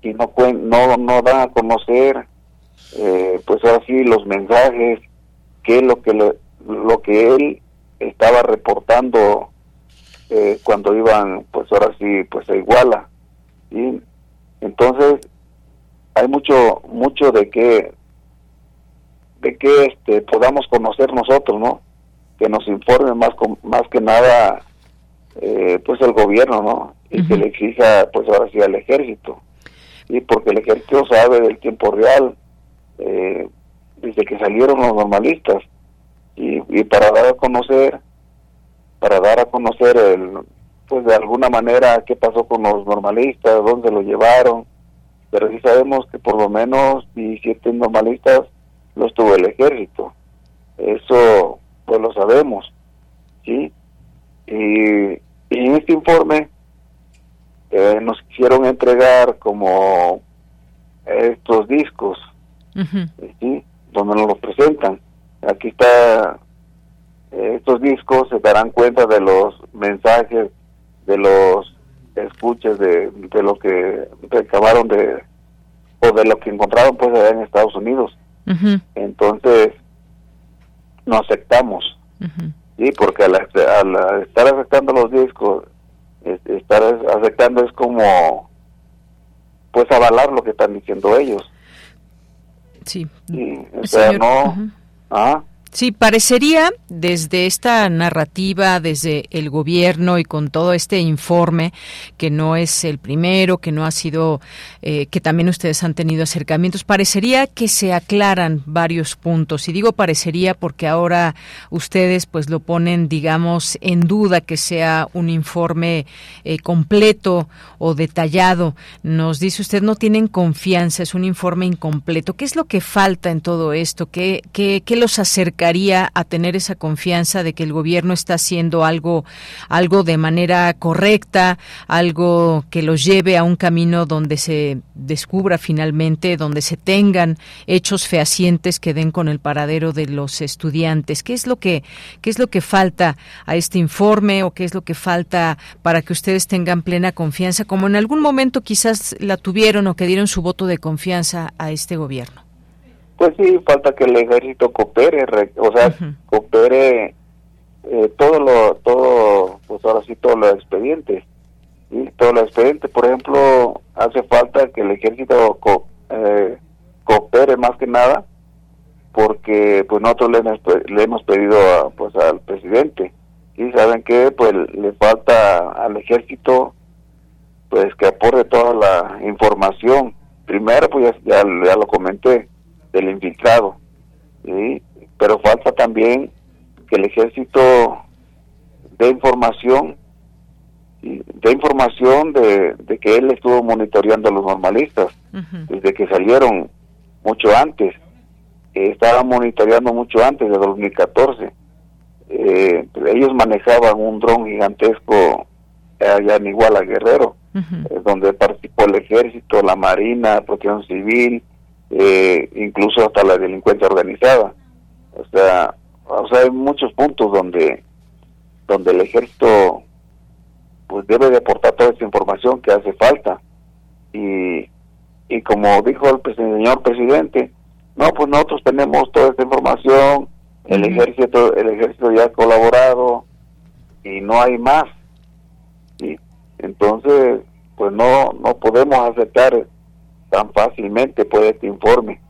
y no, no, no dan a conocer, eh, pues ahora sí, los mensajes, que lo que, lo, lo que él estaba reportando eh, cuando iban, pues ahora sí, pues a Iguala y entonces hay mucho mucho de que de que este podamos conocer nosotros no que nos informe más más que nada eh, pues el gobierno no y que le exija pues ahora sí al ejército. Y porque el ejército sabe del tiempo real eh, desde que salieron los normalistas. Y, y para dar a conocer para dar a conocer el pues de alguna manera qué pasó con los normalistas, dónde lo llevaron, pero sí sabemos que por lo menos 17 normalistas los tuvo el ejército. Eso pues lo sabemos, ¿sí? Y, en este informe eh, nos quisieron entregar como estos discos, ¿sí? Donde nos los presentan. Aquí está, estos discos se darán cuenta de los mensajes de los escuches de, de lo que recabaron de o de lo que encontraron pues allá en Estados Unidos. Entonces no aceptamos. Sí porque al, estar aceptando los discos estar aceptando es como pues avalar lo que están diciendo ellos. Sí, o sea no ¿ah? Sí, parecería desde esta narrativa, desde el gobierno y con todo este informe, que no es el primero, que no ha sido, eh, que también ustedes han tenido acercamientos, parecería que se aclaran varios puntos. Y digo parecería porque ahora ustedes pues lo ponen, digamos, en duda que sea un informe eh, completo o detallado. Nos dice usted, no tienen confianza, es un informe incompleto. ¿Qué es lo que falta en todo esto? ¿Qué, qué, qué los acerca? A tener esa confianza de que el gobierno está haciendo algo, algo de manera correcta, algo que los lleve a un camino donde se descubra finalmente, donde se tengan hechos fehacientes que den con el paradero de los estudiantes. ¿Qué es lo que, qué es lo que falta a este informe o qué es lo que falta para que ustedes tengan plena confianza, como en algún momento quizás la tuvieron o que dieron su voto de confianza a este gobierno? Pues sí, falta que el ejército coopere, o sea, coopere eh, todo lo, todo, pues ahora sí, todos los expedientes. ¿sí? Todos los expedientes, por ejemplo, hace falta que el ejército eh, coopere más que nada, porque pues nosotros le hemos, le hemos pedido a, pues al presidente, y saben que pues le falta al ejército pues que aporte toda la información. Primero, pues ya, ya lo comenté, del infiltrado. Pero falta también que el ejército dé información de información de, que él estuvo monitoreando a los normalistas desde que salieron mucho antes. Estaba monitoreando mucho antes de 2014 eh, ellos manejaban un dron gigantesco allá en Iguala Guerrero eh, donde participó el ejército la marina protección civil eh, incluso hasta la delincuencia organizada. O sea, o sea, hay muchos puntos donde, donde el ejército pues debe de aportar toda esta información que hace falta. Y, y como dijo el, señor presidente, no, pues nosotros tenemos toda esta información, el ejército, el ejército ya ha colaborado y no hay más. Y entonces, pues no, no podemos aceptar tan fácilmente puede este informe.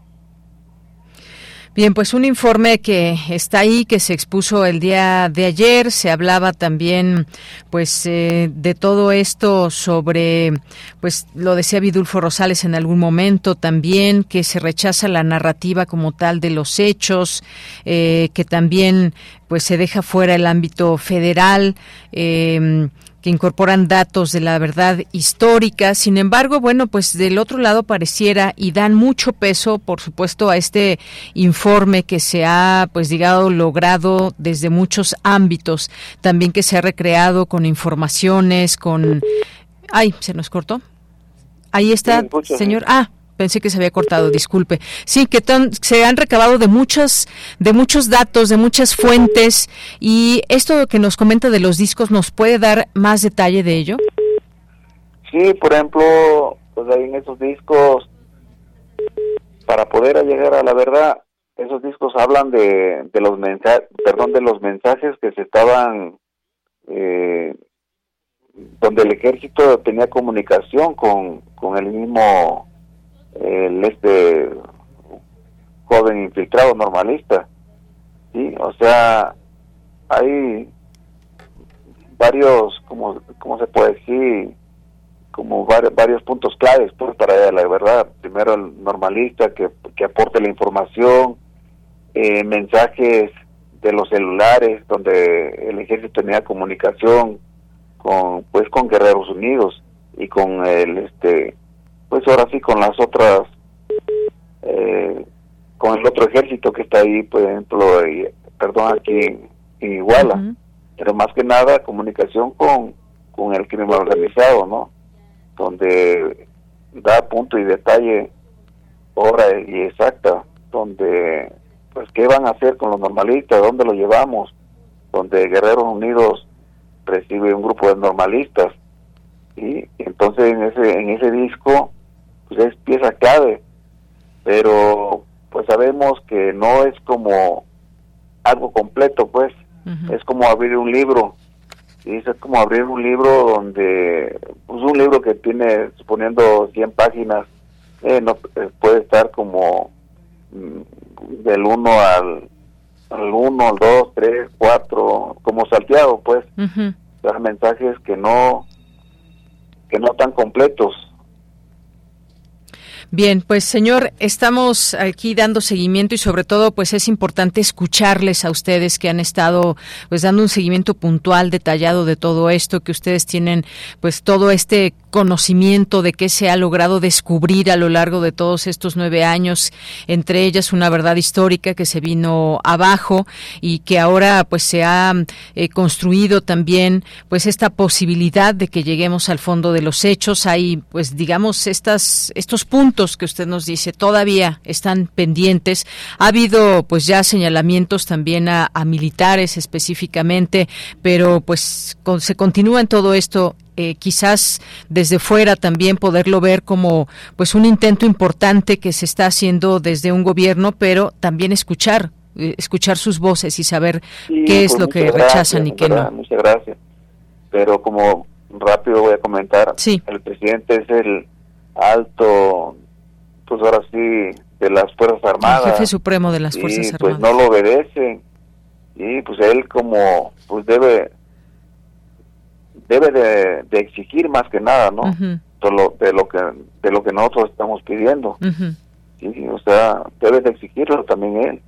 Bien, pues un informe que está ahí, que se expuso el día de ayer. Se hablaba también, pues, eh, de todo esto sobre, pues, lo decía Vidulfo Rosales en algún momento también, que se rechaza la narrativa como tal de los hechos, eh, que también, pues, se deja fuera el ámbito federal. Eh, que incorporan datos de la verdad histórica. Sin embargo, bueno, pues del otro lado pareciera y dan mucho peso, por supuesto, a este informe que se ha, pues digamos, logrado desde muchos ámbitos, también que se ha recreado con informaciones, con... Ay, se nos cortó. Ahí está, señor. Ah, Pensé que se había cortado, disculpe. Sí, que se han recabado de muchos, de muchos datos, de muchas fuentes, y esto que nos comenta de los discos, ¿nos puede dar más detalle de ello? Sí, por ejemplo, pues ahí en esos discos, para poder llegar a la verdad, esos discos hablan de, de los mensajes, perdón, de los mensajes que se estaban, eh, donde el ejército tenía comunicación con, con el mismo el este joven infiltrado normalista sí o sea hay varios como cómo se puede decir como varios, puntos claves pues para la verdad. Primero el normalista que, que aporte la información eh, mensajes de los celulares donde el ejército tenía comunicación con pues con Guerreros Unidos y con el este pues ahora sí con las otras, eh, con el otro ejército que está ahí, por ejemplo, perdón, aquí en, Iguala, pero más que nada comunicación con, con el crimen organizado, ¿no? Donde da punto y detalle, hora y exacta, donde, pues, qué van a hacer con los normalistas, dónde lo llevamos, donde Guerreros Unidos recibe un grupo de normalistas, y entonces en ese en ese disco pues es pieza clave, pero pues sabemos que no es como algo completo, pues. Es como abrir un libro, y es como abrir un libro donde, pues un libro que tiene, suponiendo 100 páginas, eh, no eh, puede estar como mm, del 1 al, al 1, al 2, 3, 4, como salteado, pues, dar mensajes que no, que no tan completos. Bien, pues señor, estamos aquí dando seguimiento y sobre todo pues es importante escucharles a ustedes que han estado pues dando un seguimiento puntual, detallado de todo esto, que ustedes tienen pues todo este conocimiento de qué se ha logrado descubrir a lo largo de todos estos nueve años, entre ellas una verdad histórica que se vino abajo y que ahora pues se ha eh, construido también pues esta posibilidad de que lleguemos al fondo de los hechos. Hay pues digamos estas estos puntos que usted nos dice todavía están pendientes. Ha habido pues ya señalamientos también a, a militares específicamente, pero pues con, se continúa en todo esto eh, quizás desde fuera también poderlo ver como pues un intento importante que se está haciendo desde un gobierno, pero también escuchar eh, escuchar sus voces y saber qué es pues lo que rechazan y qué no. Muchas gracias. Pero como rápido voy a comentar, el presidente es el alto, pues ahora sí, de las Fuerzas Armadas. El jefe supremo de las Fuerzas y, Armadas. Pues no lo obedece y pues él como pues debe debe de, exigir más que nada, ¿no? de, lo, de lo que de lo que nosotros estamos pidiendo. sí, o sea, debe de exigirlo también él.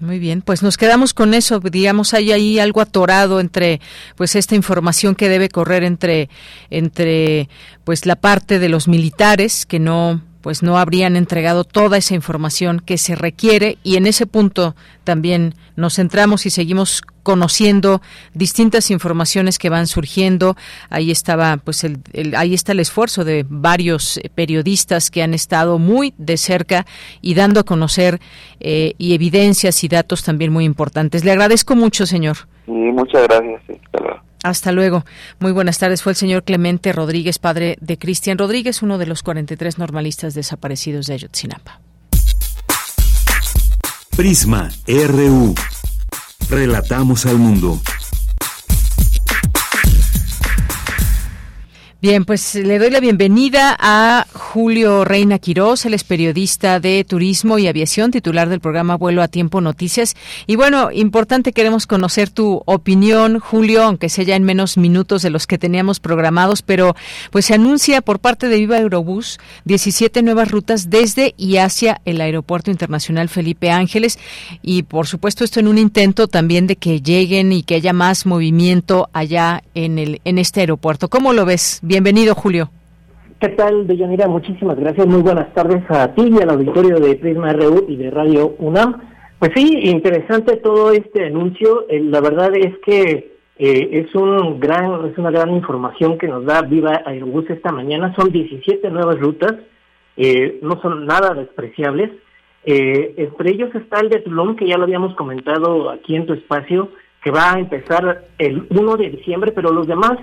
Muy bien, pues nos quedamos con eso, digamos hay ahí algo atorado entre pues esta información que debe correr entre entre pues la parte de los militares que no pues no habrían entregado toda esa información que se requiere y en ese punto también nos centramos y seguimos conociendo distintas informaciones que van surgiendo. Ahí estaba, pues, el, ahí está el esfuerzo de varios eh, periodistas que han estado muy de cerca y dando a conocer eh, y evidencias y datos también muy importantes. Le agradezco mucho, señor. Y muchas gracias. Hasta luego. Muy buenas tardes. Fue el señor Clemente Rodríguez, padre de Cristian Rodríguez, uno de los 43 normalistas desaparecidos de Ayotzinapa. Prisma RU. Relatamos al mundo. Bien, pues le doy la bienvenida a Julio Reina Quirós, él es periodista de turismo y aviación, titular del programa Vuelo a Tiempo Noticias. Y bueno, importante, queremos conocer tu opinión, Julio, aunque sea ya en menos minutos de los que teníamos programados, pero pues se anuncia por parte de Viva Aerobús 17 nuevas rutas desde y hacia el Aeropuerto Internacional Felipe Ángeles. Y por supuesto, esto en un intento también de que lleguen y que haya más movimiento allá en, el, en este aeropuerto. ¿Cómo lo ves? Bienvenido, Julio. ¿Qué tal, Deyanira? Muchísimas gracias. Muy buenas tardes a ti y al auditorio de Prisma RU y de Radio UNAM. Pues sí, interesante todo este anuncio. Eh, la verdad es que eh, es un gran es una gran información que nos da Viva Aerobús esta mañana. Son 17 nuevas rutas, eh, no son nada despreciables. entre ellos está el de Tulum, que ya lo habíamos comentado aquí en tu espacio, que va a empezar el 1 de diciembre, pero los demás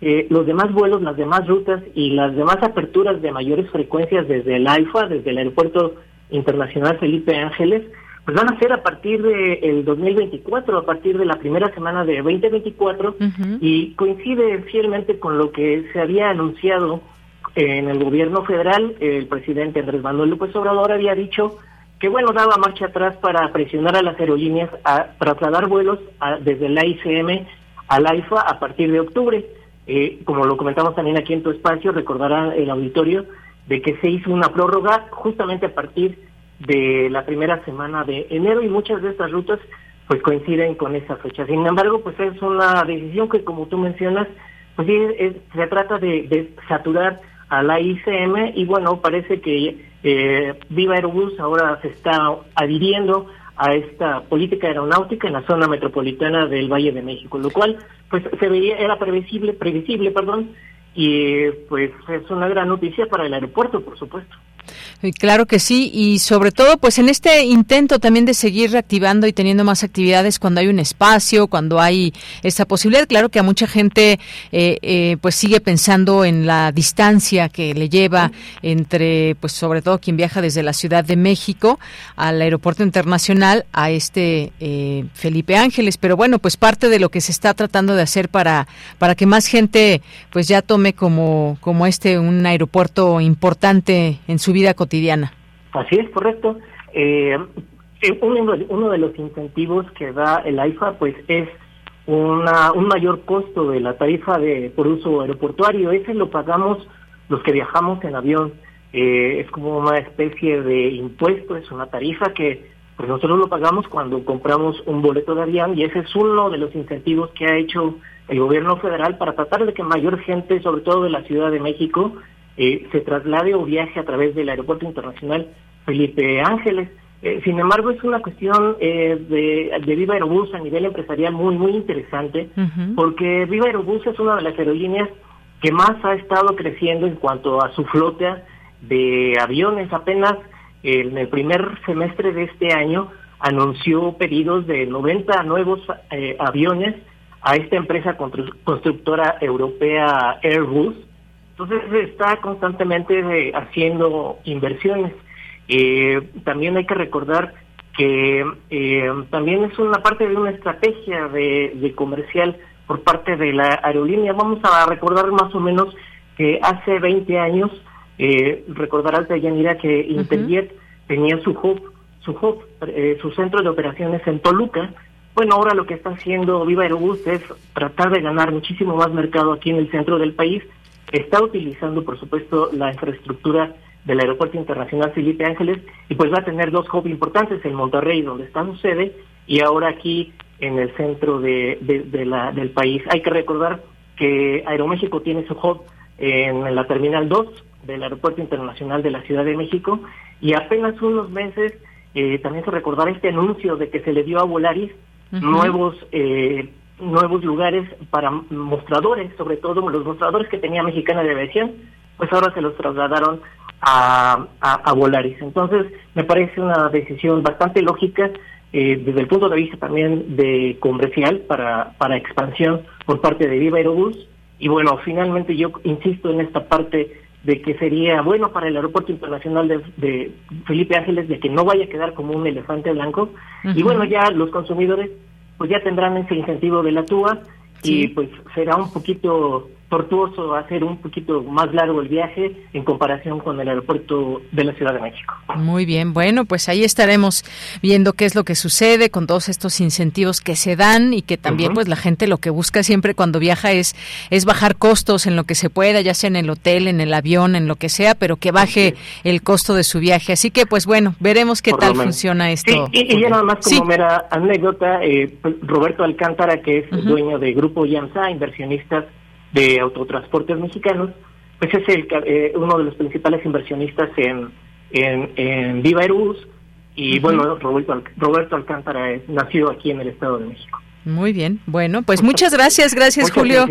eh, los demás vuelos, las demás rutas y las demás aperturas de mayores frecuencias desde el AIFA, desde el Aeropuerto Internacional Felipe Ángeles, pues van a ser a partir del 2024, a partir de la primera semana de 2024, y coincide fielmente con lo que se había anunciado en el gobierno federal. El presidente Andrés Manuel López Obrador había dicho que, bueno, daba marcha atrás para presionar a las aerolíneas a trasladar vuelos desde la ICM al AIFA a partir de octubre. Eh, como lo comentamos también aquí en tu espacio, recordará el auditorio de que se hizo una prórroga justamente a partir de la primera semana de enero y muchas de estas rutas pues coinciden con esa fecha. Sin embargo, pues es una decisión que como tú mencionas, pues sí, se trata de, saturar a la ICM y bueno, parece que eh, Viva Aerobús ahora se está adhiriendo a esta política aeronáutica en la zona metropolitana del Valle de México, lo cual pues se veía era previsible, previsible, perdón, y pues es una gran noticia para el aeropuerto, por supuesto. Claro que sí, y sobre todo, pues en este intento también de seguir reactivando y teniendo más actividades cuando hay un espacio, cuando hay esa posibilidad, claro que a mucha gente eh, eh, pues sigue pensando en la distancia que le lleva entre, pues sobre todo quien viaja desde la Ciudad de México al aeropuerto internacional a este eh, Felipe Ángeles, pero bueno, pues parte de lo que se está tratando de hacer para para que más gente pues ya tome como como este un aeropuerto importante en su vida cotidiana. Así es, correcto. Eh, uno, uno de los incentivos que da el AIFA pues es una, un mayor costo de la tarifa de por uso aeroportuario. Ese lo pagamos los que viajamos en avión. Eh, es como una especie de impuesto, es una tarifa que pues nosotros lo pagamos cuando compramos un boleto de avión y ese es uno de los incentivos que ha hecho el gobierno federal para tratar de que mayor gente, sobre todo de la Ciudad de México, eh, se traslade o viaje a través del Aeropuerto Internacional Felipe Ángeles. Eh, sin embargo, es una cuestión eh, de, de, Viva Aerobús a nivel empresarial muy, muy interesante, porque Viva Aerobús es una de las aerolíneas que más ha estado creciendo en cuanto a su flota de aviones. Apenas en el primer semestre de este año anunció pedidos de 90 nuevos eh, aviones a esta empresa constructora europea Airbus. Entonces está constantemente haciendo inversiones. Eh, también hay que recordar que eh, también es una parte de una estrategia de, comercial por parte de la aerolínea. Vamos a recordar más o menos que hace 20 años, eh, recordarás de Yanira que Interjet tenía su hub, su hub, eh, su centro de operaciones en Toluca. Bueno, ahora lo que está haciendo Viva Aerobús es tratar de ganar muchísimo más mercado aquí en el centro del país. Está utilizando, por supuesto, la infraestructura del Aeropuerto Internacional Felipe Ángeles y pues va a tener dos hubs importantes en Monterrey donde está su sede y ahora aquí en el centro de, la, del país. Hay que recordar que Aeroméxico tiene su hub en la Terminal 2 del Aeropuerto Internacional de la Ciudad de México y apenas unos meses eh, también se recordará este anuncio de que se le dio a Volaris nuevos eh, nuevos lugares para mostradores, sobre todo los mostradores que tenía Mexicana de Aviación, pues ahora se los trasladaron a, a, Volaris. Entonces, me parece una decisión bastante lógica eh, desde el punto de vista también de comercial para, para expansión por parte de Viva Aerobús. Y bueno, finalmente yo insisto en esta parte de que sería bueno para el aeropuerto internacional de, Felipe Ángeles de que no vaya a quedar como un elefante blanco. Y bueno, ya los consumidores pues ya tendrán ese incentivo de la TUA y pues será un poquito tortuoso hacer un poquito más largo el viaje en comparación con el aeropuerto de la Ciudad de México. Muy bien, bueno, pues ahí estaremos viendo qué es lo que sucede con todos estos incentivos que se dan y que también pues la gente lo que busca siempre cuando viaja es es bajar costos en lo que se pueda, ya sea en el hotel, en el avión, en lo que sea, pero que baje el costo de su viaje. Así que pues bueno, veremos qué tal funciona esto. y, ya nada más como mera anécdota, eh, Roberto Alcántara, que es dueño de Grupo Yamsa, inversionistas de autotransportes mexicanos, pues es el, eh, uno de los principales inversionistas en, en, Viva Aerobús y bueno, Roberto, Roberto Alcántara es, nació aquí en el Estado de México. Muy bien, bueno, pues muchas gracias, gracias Julio.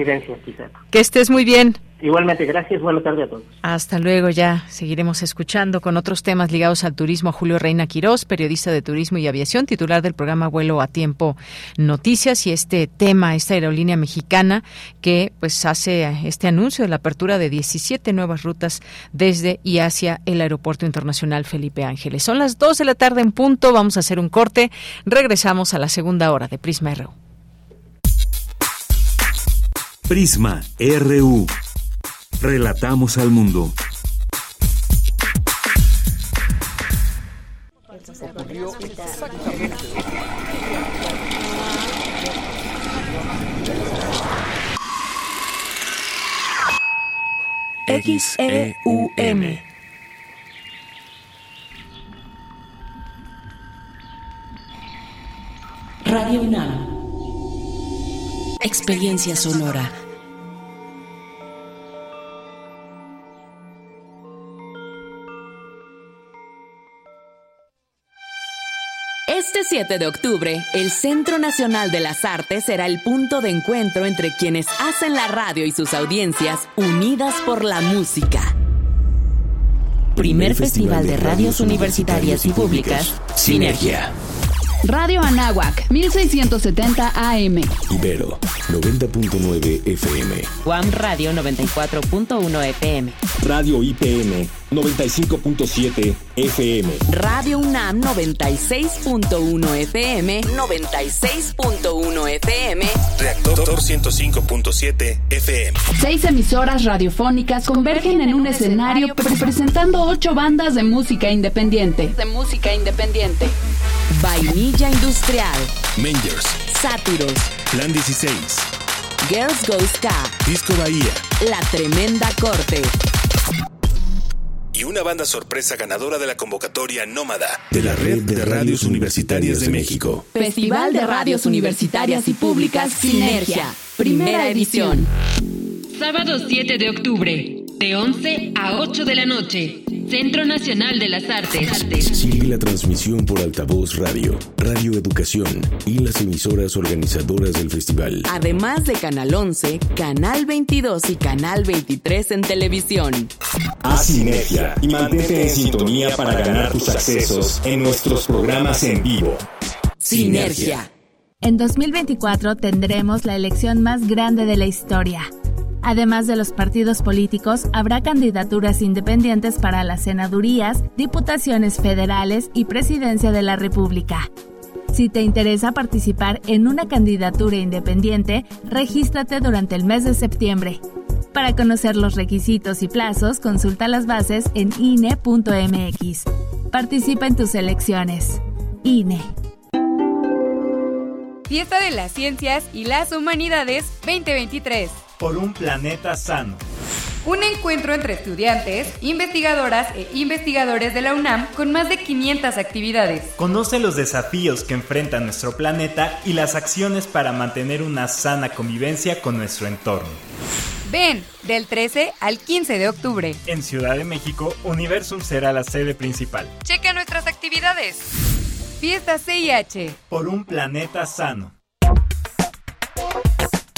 Que estés muy bien. Igualmente, gracias. Buenas tardes a todos. Hasta luego. Ya seguiremos escuchando con otros temas ligados al turismo. Julio Reina Quirós, periodista de turismo y aviación, titular del programa Vuelo a Tiempo Noticias y este tema, esta aerolínea mexicana que pues hace este anuncio de la apertura de 17 nuevas rutas desde y hacia el Aeropuerto Internacional Felipe Ángeles. Son las 2 de la tarde en punto. Vamos a hacer un corte. Regresamos a la segunda hora de Prisma RU. Prisma RU. Relatamos al mundo. X-E-U-M. Radio UNAM. Experiencia sonora. Este 7 de octubre, el Centro Nacional de las Artes será el punto de encuentro entre quienes hacen la radio y sus audiencias unidas por la música. Primer Festival de Radios Universitarias y Públicas, Sinergia. Radio Anáhuac, 1670 AM. Ibero, 90.9 FM. Guam Radio, 94.1 FM. Radio IPM, 95.7 FM. Radio UNAM, 96.1 FM. 96.1 FM. Reactor 105.7 FM. Seis emisoras radiofónicas convergen en un escenario presentando ocho bandas de música independiente. De música independiente. Vainilla Industrial. Mangers. Sátiros. Plan 16. Girls Go Ska. Disco Bahía. La Tremenda Corte. Y una banda sorpresa ganadora de la convocatoria Nómada de la Red de Radios Universitarias de México. Festival de Radios Universitarias y Públicas Sinergia. Primera edición. Sábado 7 de octubre, de 11 a 8 de la noche. Centro Nacional de las Artes. Sigue la transmisión por altavoz radio, Radio Educación y las emisoras organizadoras del festival. Además de Canal 11, Canal 22 y Canal 23 en televisión. Haz sinergia y mantente en sintonía para ganar tus accesos en nuestros programas en vivo. Sinergia. En 2024 tendremos la elección más grande de la historia. Además de los partidos políticos, habrá candidaturas independientes para las senadurías, diputaciones federales y presidencia de la República. Si te interesa participar en una candidatura independiente, regístrate durante el mes de septiembre. Para conocer los requisitos y plazos, consulta las bases en INE.mx. Participa en tus elecciones. INE. Fiesta de las Ciencias y las Humanidades 2023. Por un planeta sano. Un encuentro entre estudiantes, investigadoras e investigadores de la UNAM con más de 500 actividades. Conoce los desafíos que enfrenta nuestro planeta y las acciones para mantener una sana convivencia con nuestro entorno. Ven, del 13 al 15 de octubre. En Ciudad de México, Universum será la sede principal. Checa nuestras actividades. Fiesta CIH. Por un planeta sano.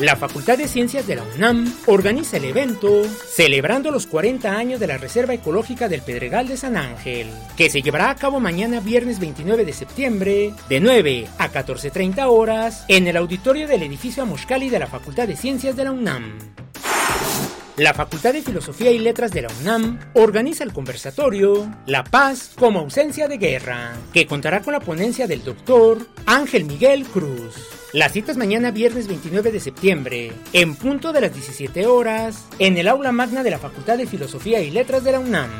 La Facultad de Ciencias de la UNAM organiza el evento celebrando los 40 años de la Reserva Ecológica del Pedregal de San Ángel, que se llevará a cabo mañana viernes 29 de septiembre de 9 a 14.30 horas en el auditorio del edificio Amoshkali de la Facultad de Ciencias de la UNAM. La Facultad de Filosofía y Letras de la UNAM organiza el conversatorio La paz como ausencia de guerra, que contará con la ponencia del doctor Ángel Miguel Cruz. La cita es mañana viernes 29 de septiembre, en punto de las 17 horas, en el aula magna de la Facultad de Filosofía y Letras de la UNAM.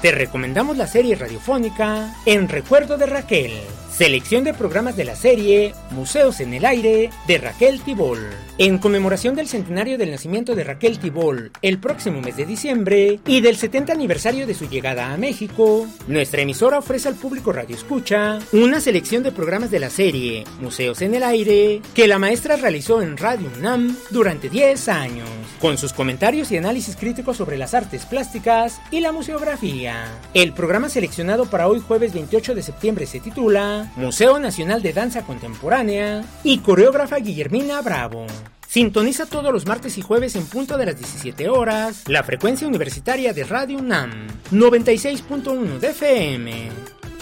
Te recomendamos la serie radiofónica En Recuerdo de Raquel, selección de programas de la serie Museos en el Aire de Raquel Tibol. En conmemoración del centenario del nacimiento de Raquel Tibol el próximo mes de diciembre y del 70 aniversario de su llegada a México, nuestra emisora ofrece al público Radio Escucha una selección de programas de la serie Museos en el Aire que la maestra realizó en Radio UNAM durante 10 años, con sus comentarios y análisis críticos sobre las artes plásticas y la museografía. El programa seleccionado para hoy jueves 28 de septiembre se titula Museo Nacional de Danza Contemporánea y coreógrafa Guillermina Bravo. Sintoniza todos los martes y jueves en punto de las 17 horas la frecuencia universitaria de Radio UNAM 96.1 de FM.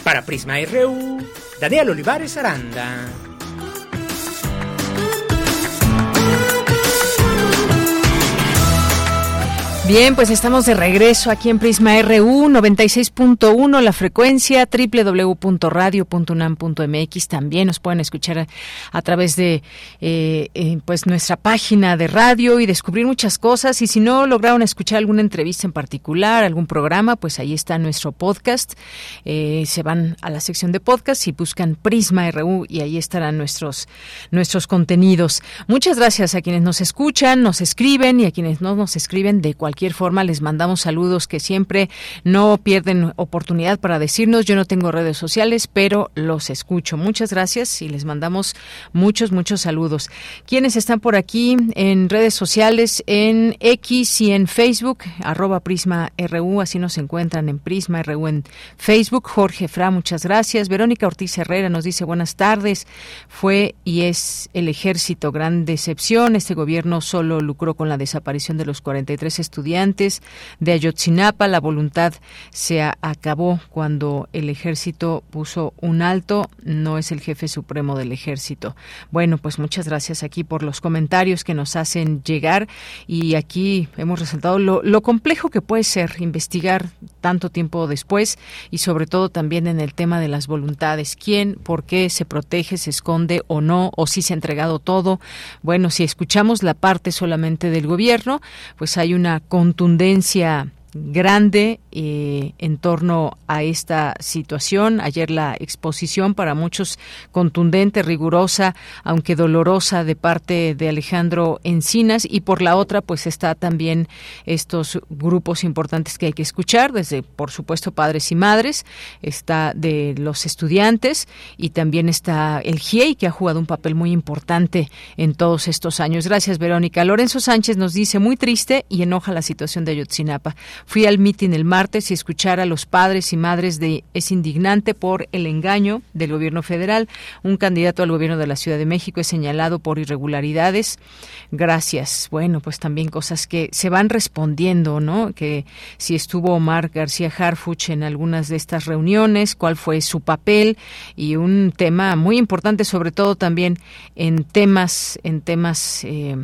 Para Prisma RU, Daniel Olivares Aranda. Bien, pues estamos de regreso aquí en Prisma RU 96.1, la frecuencia www.radio.unam.mx. También nos pueden escuchar a, través de eh, eh, pues nuestra página de radio y descubrir muchas cosas. Y si no lograron escuchar alguna entrevista en particular, algún programa, pues ahí está nuestro podcast. Eh, se van a la sección de podcast y buscan Prisma RU y ahí estarán nuestros nuestros contenidos. Muchas gracias a quienes nos escuchan, nos escriben y a quienes no nos escriben de cualquier forma les mandamos saludos que siempre no pierden oportunidad para decirnos. Yo no tengo redes sociales, pero los escucho. Muchas gracias y les mandamos muchos, muchos saludos. Quienes están por aquí en redes sociales, en X y en Facebook, arroba Prisma RU, así nos encuentran en Prisma RU en Facebook. Jorge Fra, muchas gracias. Verónica Ortiz Herrera nos dice buenas tardes. Fue y es el ejército gran decepción. Este gobierno solo lucró con la desaparición de los 43 estudiantes estudiantes de Ayotzinapa. La voluntad se acabó cuando el ejército puso un alto. No es el jefe supremo del ejército. Bueno, pues muchas gracias aquí por los comentarios que nos hacen llegar y aquí hemos resaltado lo, lo complejo que puede ser investigar tanto tiempo después y sobre todo también en el tema de las voluntades. ¿Quién, por qué se protege, se esconde o no, o si se ha entregado todo? Bueno, si escuchamos la parte solamente del gobierno, pues hay una contundencia grande eh, en torno a esta situación. Ayer la exposición para muchos contundente, rigurosa, aunque dolorosa de parte de Alejandro Encinas y por la otra pues está también estos grupos importantes que hay que escuchar, desde por supuesto padres y madres, está de los estudiantes y también está el GIEI que ha jugado un papel muy importante en todos estos años. Gracias Verónica. Lorenzo Sánchez nos dice muy triste y enoja la situación de Ayotzinapa. Fui al mitin el martes y escuchar a los padres y madres de es indignante por el engaño del gobierno federal. Un candidato al gobierno de la Ciudad de México es señalado por irregularidades. Gracias. Bueno, pues también cosas que se van respondiendo, ¿no? Que si estuvo Omar García Harfuch en algunas de estas reuniones, cuál fue su papel y un tema muy importante, sobre todo también en temas, en temas eh,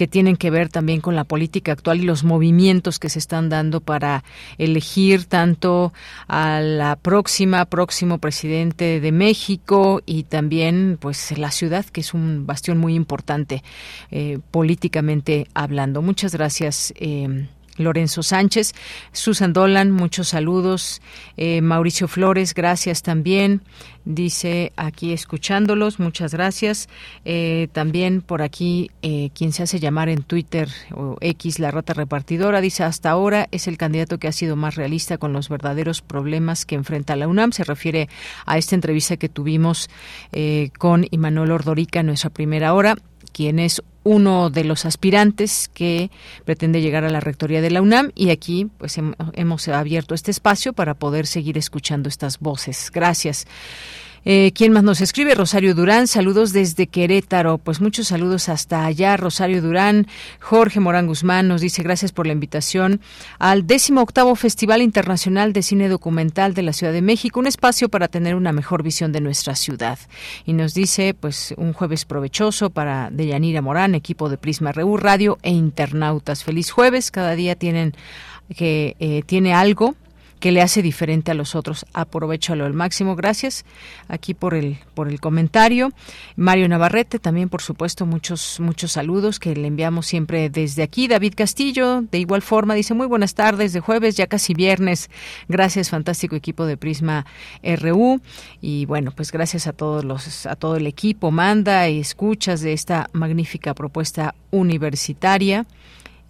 que tienen que ver también con la política actual y los movimientos que se están dando para elegir tanto a la próxima próximo presidente de México y también pues la ciudad que es un bastión muy importante eh, políticamente hablando. Muchas gracias. Eh, Lorenzo Sánchez, Susan Dolan, muchos saludos, eh, Mauricio Flores, gracias también, dice aquí escuchándolos, muchas gracias, eh, también por aquí eh, quien se hace llamar en Twitter o X la rata repartidora, dice hasta ahora es el candidato que ha sido más realista con los verdaderos problemas que enfrenta la UNAM, se refiere a esta entrevista que tuvimos con Imanol Ordorica en nuestra primera hora, quien es uno de los aspirantes que pretende llegar a la rectoría de la UNAM y aquí pues hemos abierto este espacio para poder seguir escuchando estas voces. Gracias. Eh, ¿Quién más nos escribe? Rosario Durán, saludos desde Querétaro. Pues muchos saludos hasta allá, Rosario Durán. Jorge Morán Guzmán nos dice gracias por la invitación al décimo octavo Festival Internacional de Cine Documental de la Ciudad de México, un espacio para tener una mejor visión de nuestra ciudad. Y nos dice, pues, un jueves provechoso para Deyanira Morán, equipo de Prisma Reu Radio e internautas. Feliz jueves, cada día tienen que eh, tiene algo que le hace diferente a los otros. Aprovechalo al máximo. Gracias aquí por el por el comentario. Mario Navarrete también, por supuesto, muchos muchos saludos que le enviamos siempre desde aquí. David Castillo, de igual forma, dice muy buenas tardes de jueves, ya casi viernes. Gracias, fantástico equipo de Prisma RU y bueno, pues gracias a todos los a todo el equipo, manda y escuchas de esta magnífica propuesta universitaria.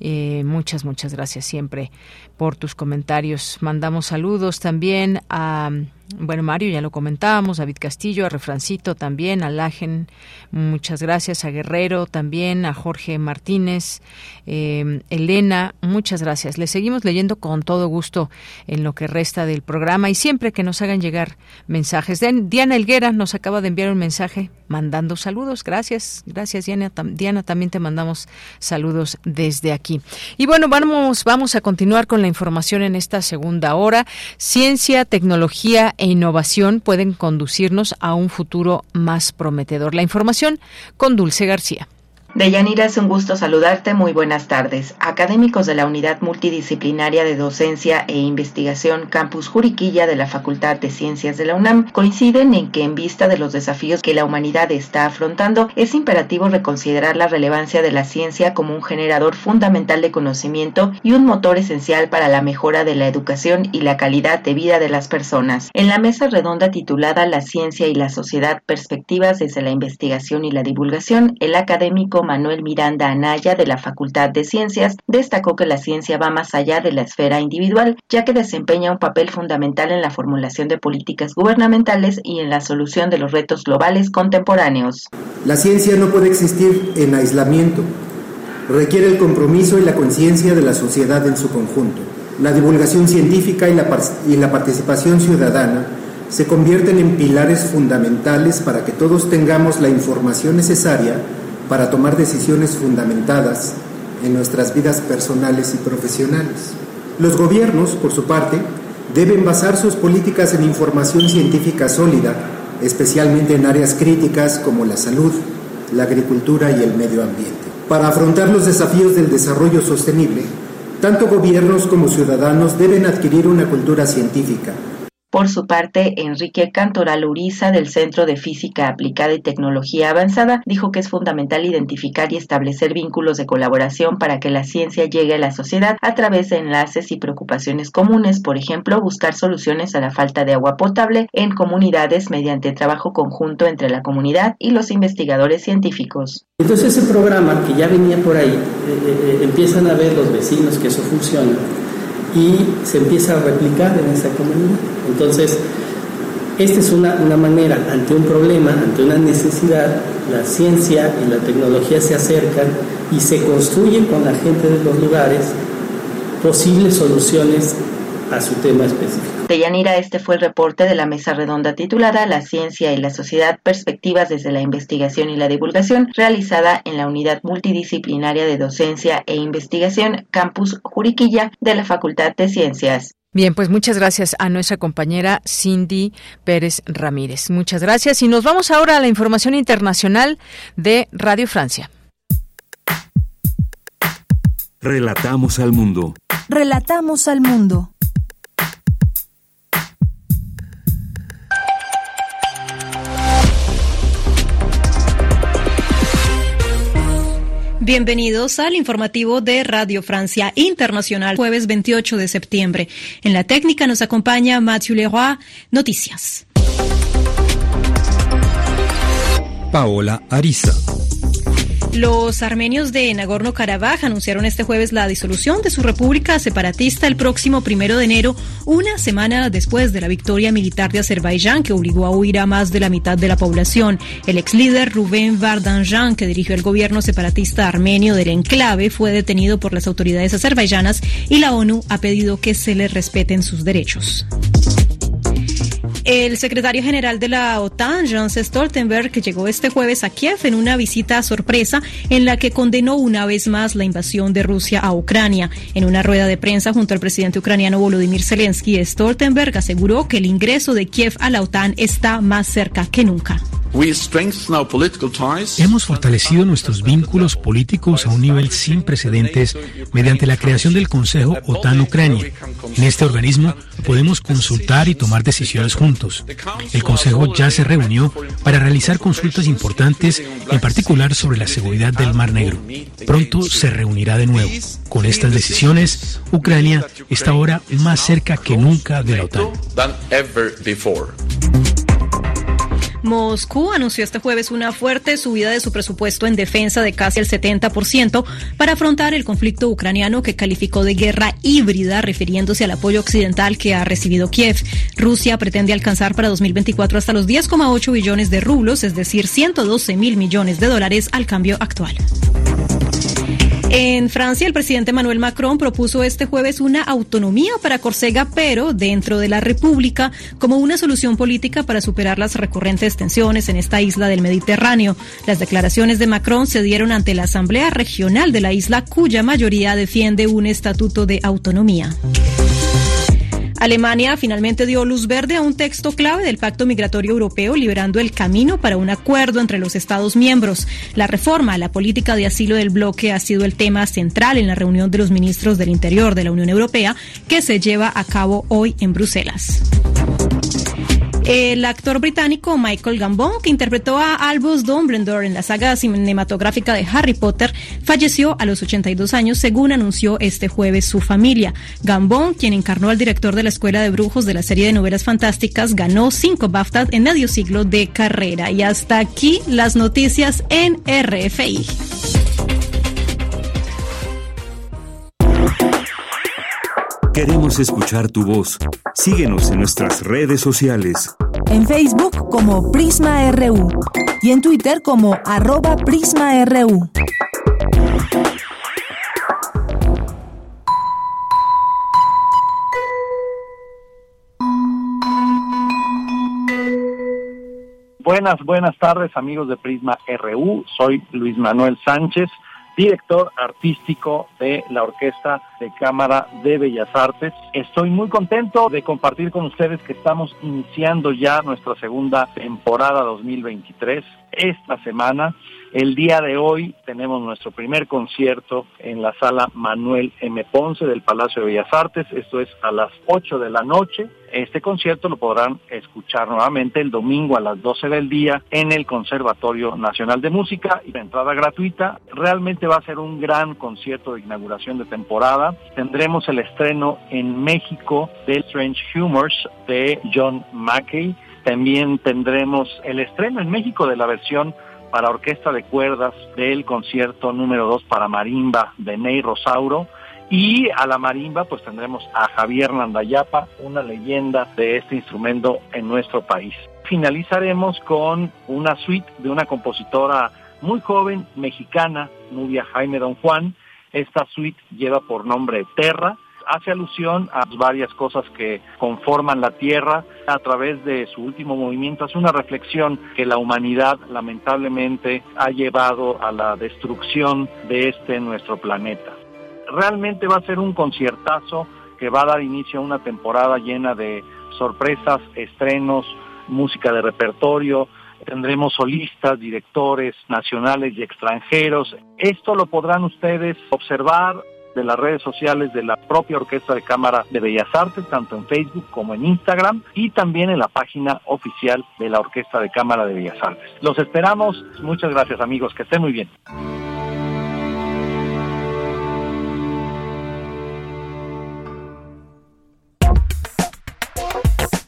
Eh, muchas, muchas gracias siempre por tus comentarios. Mandamos saludos también a bueno, Mario, ya lo comentábamos, David Castillo, a Refrancito también, a Lagen, muchas gracias, a Guerrero también, a Jorge Martínez, eh, Elena, muchas gracias. Le seguimos leyendo con todo gusto en lo que resta del programa y siempre que nos hagan llegar mensajes. Diana Elguera nos acaba de enviar un mensaje mandando saludos. Gracias, gracias Diana. Diana, también te mandamos saludos desde aquí. Y bueno, vamos, vamos a continuar con la información en esta segunda hora. Ciencia, tecnología e innovación pueden conducirnos a un futuro más prometedor. La información con Dulce García. Deyanira, es un gusto saludarte. Muy buenas tardes. Académicos de la Unidad Multidisciplinaria de Docencia e Investigación Campus Juriquilla de la Facultad de Ciencias de la UNAM coinciden en que en vista de los desafíos que la humanidad está afrontando, es imperativo reconsiderar la relevancia de la ciencia como un generador fundamental de conocimiento y un motor esencial para la mejora de la educación y la calidad de vida de las personas. En la mesa redonda titulada La ciencia y la sociedad, perspectivas desde la investigación y la divulgación, el académico Manuel Miranda Anaya de la Facultad de Ciencias destacó que la ciencia va más allá de la esfera individual, ya que desempeña un papel fundamental en la formulación de políticas gubernamentales y en la solución de los retos globales contemporáneos. La ciencia no puede existir en aislamiento. Requiere el compromiso y la conciencia de la sociedad en su conjunto. La divulgación científica y la, participación ciudadana se convierten en pilares fundamentales para que todos tengamos la información necesaria para tomar decisiones fundamentadas en nuestras vidas personales y profesionales. Los gobiernos, por su parte, deben basar sus políticas en información científica sólida, especialmente en áreas críticas como la salud, la agricultura y el medio ambiente. Para afrontar los desafíos del desarrollo sostenible, tanto gobiernos como ciudadanos deben adquirir una cultura científica, por su parte, Enrique Cantoral Uriza, del Centro de Física Aplicada y Tecnología Avanzada, dijo que es fundamental identificar y establecer vínculos de colaboración para que la ciencia llegue a la sociedad a través de enlaces y preocupaciones comunes, por ejemplo, buscar soluciones a la falta de agua potable en comunidades mediante trabajo conjunto entre la comunidad y los investigadores científicos. Entonces ese programa que ya venía por ahí, eh, eh, eh, empiezan a ver los vecinos que eso funciona y se empieza a replicar en esa comunidad. Entonces, esta es una, una, manera, ante un problema, ante una necesidad, la ciencia y la tecnología se acercan y se construyen con la gente de los lugares posibles soluciones a su tema específico. Yanira, este fue el reporte de la mesa redonda titulada La ciencia y la sociedad, perspectivas desde la investigación y la divulgación, realizada en la unidad multidisciplinaria de docencia e investigación Campus Juriquilla de la Facultad de Ciencias. Bien, pues muchas gracias a nuestra compañera Cindy Pérez Ramírez. Muchas gracias y nos vamos ahora a la información internacional de Radio Francia. Relatamos al mundo. Relatamos al mundo. Bienvenidos al informativo de Radio Francia Internacional, jueves 28 de septiembre. En la técnica nos acompaña Mathieu Leroy. Noticias. Paola Ariza. Los armenios de Nagorno-Karabaj anunciaron este jueves la disolución de su república separatista el próximo primero de enero, una semana después de la victoria militar de Azerbaiyán que obligó a huir a más de la mitad de la población. El ex líder Rubén Vardanjan, que dirigió el gobierno separatista armenio del enclave, fue detenido por las autoridades azerbaiyanas y la ONU ha pedido que se le respeten sus derechos. El secretario general de la OTAN, Jens Stoltenberg, llegó este jueves a Kiev en una visita sorpresa en la que condenó una vez más la invasión de Rusia a Ucrania. En una rueda de prensa junto al presidente ucraniano Volodymyr Zelensky, Stoltenberg aseguró que el ingreso de Kiev a la OTAN está más cerca que nunca. Hemos fortalecido nuestros vínculos políticos a un nivel sin precedentes mediante la creación del Consejo OTAN-Ucrania. En este organismo podemos consultar y tomar decisiones juntos. El Consejo ya se reunió para realizar consultas importantes, en particular sobre la seguridad del Mar Negro. Pronto se reunirá de nuevo. Con estas decisiones, Ucrania está ahora más cerca que nunca de la OTAN. Moscú anunció este jueves una fuerte subida de su presupuesto en defensa de casi el 70% para afrontar el conflicto ucraniano que calificó de guerra híbrida, refiriéndose al apoyo occidental que ha recibido Kiev. Rusia pretende alcanzar para 2024 hasta los 10,8 billones de rublos, es decir, 112 mil millones de dólares al cambio actual. En Francia, el presidente Manuel Macron propuso este jueves una autonomía para Córcega, pero dentro de la República, como una solución política para superar las recurrentes tensiones en esta isla del Mediterráneo. Las declaraciones de Macron se dieron ante la Asamblea Regional de la isla, cuya mayoría defiende un estatuto de autonomía. Alemania finalmente dio luz verde a un texto clave del Pacto Migratorio Europeo, liberando el camino para un acuerdo entre los Estados miembros. La reforma a la política de asilo del bloque ha sido el tema central en la reunión de los ministros del Interior de la Unión Europea, que se lleva a cabo hoy en Bruselas. El actor británico Michael Gambon, que interpretó a Albus Dumbledore en la saga cinematográfica de Harry Potter, falleció a los 82 años, según anunció este jueves su familia. Gambon, quien encarnó al director de la Escuela de Brujos de la serie de novelas fantásticas, ganó cinco BAFTA en medio siglo de carrera. Y hasta aquí las noticias en RFI. Queremos escuchar tu voz. Síguenos en nuestras redes sociales. En Facebook como Prisma RU y en Twitter como arroba PrismaRU. Buenas, buenas tardes amigos de Prisma RU. Soy Luis Manuel Sánchez director artístico de la Orquesta de Cámara de Bellas Artes. Estoy muy contento de compartir con ustedes que estamos iniciando ya nuestra segunda temporada 2023 esta semana. El día de hoy tenemos nuestro primer concierto en la sala Manuel M. Ponce del Palacio de Bellas Artes. Esto es a las 8 de la noche. Este concierto lo podrán escuchar nuevamente el domingo a las 12 del día en el Conservatorio Nacional de Música y de entrada gratuita. Realmente va a ser un gran concierto de inauguración de temporada. Tendremos el estreno en México de Strange Humors de John Mackey. También tendremos el estreno en México de la versión para orquesta de cuerdas del concierto número 2 para marimba de Ney Rosauro. Y a la marimba pues tendremos a Javier Nandayapa, una leyenda de este instrumento en nuestro país. Finalizaremos con una suite de una compositora muy joven, mexicana, Nubia Jaime Don Juan. Esta suite lleva por nombre Terra hace alusión a varias cosas que conforman la Tierra. A través de su último movimiento hace una reflexión que la humanidad lamentablemente ha llevado a la destrucción de este nuestro planeta. Realmente va a ser un conciertazo que va a dar inicio a una temporada llena de sorpresas, estrenos, música de repertorio, tendremos solistas, directores nacionales y extranjeros. Esto lo podrán ustedes observar de las redes sociales de la propia Orquesta de Cámara de Bellas Artes, tanto en Facebook como en Instagram y también en la página oficial de la Orquesta de Cámara de Bellas Artes. Los esperamos. Muchas gracias amigos, que estén muy bien.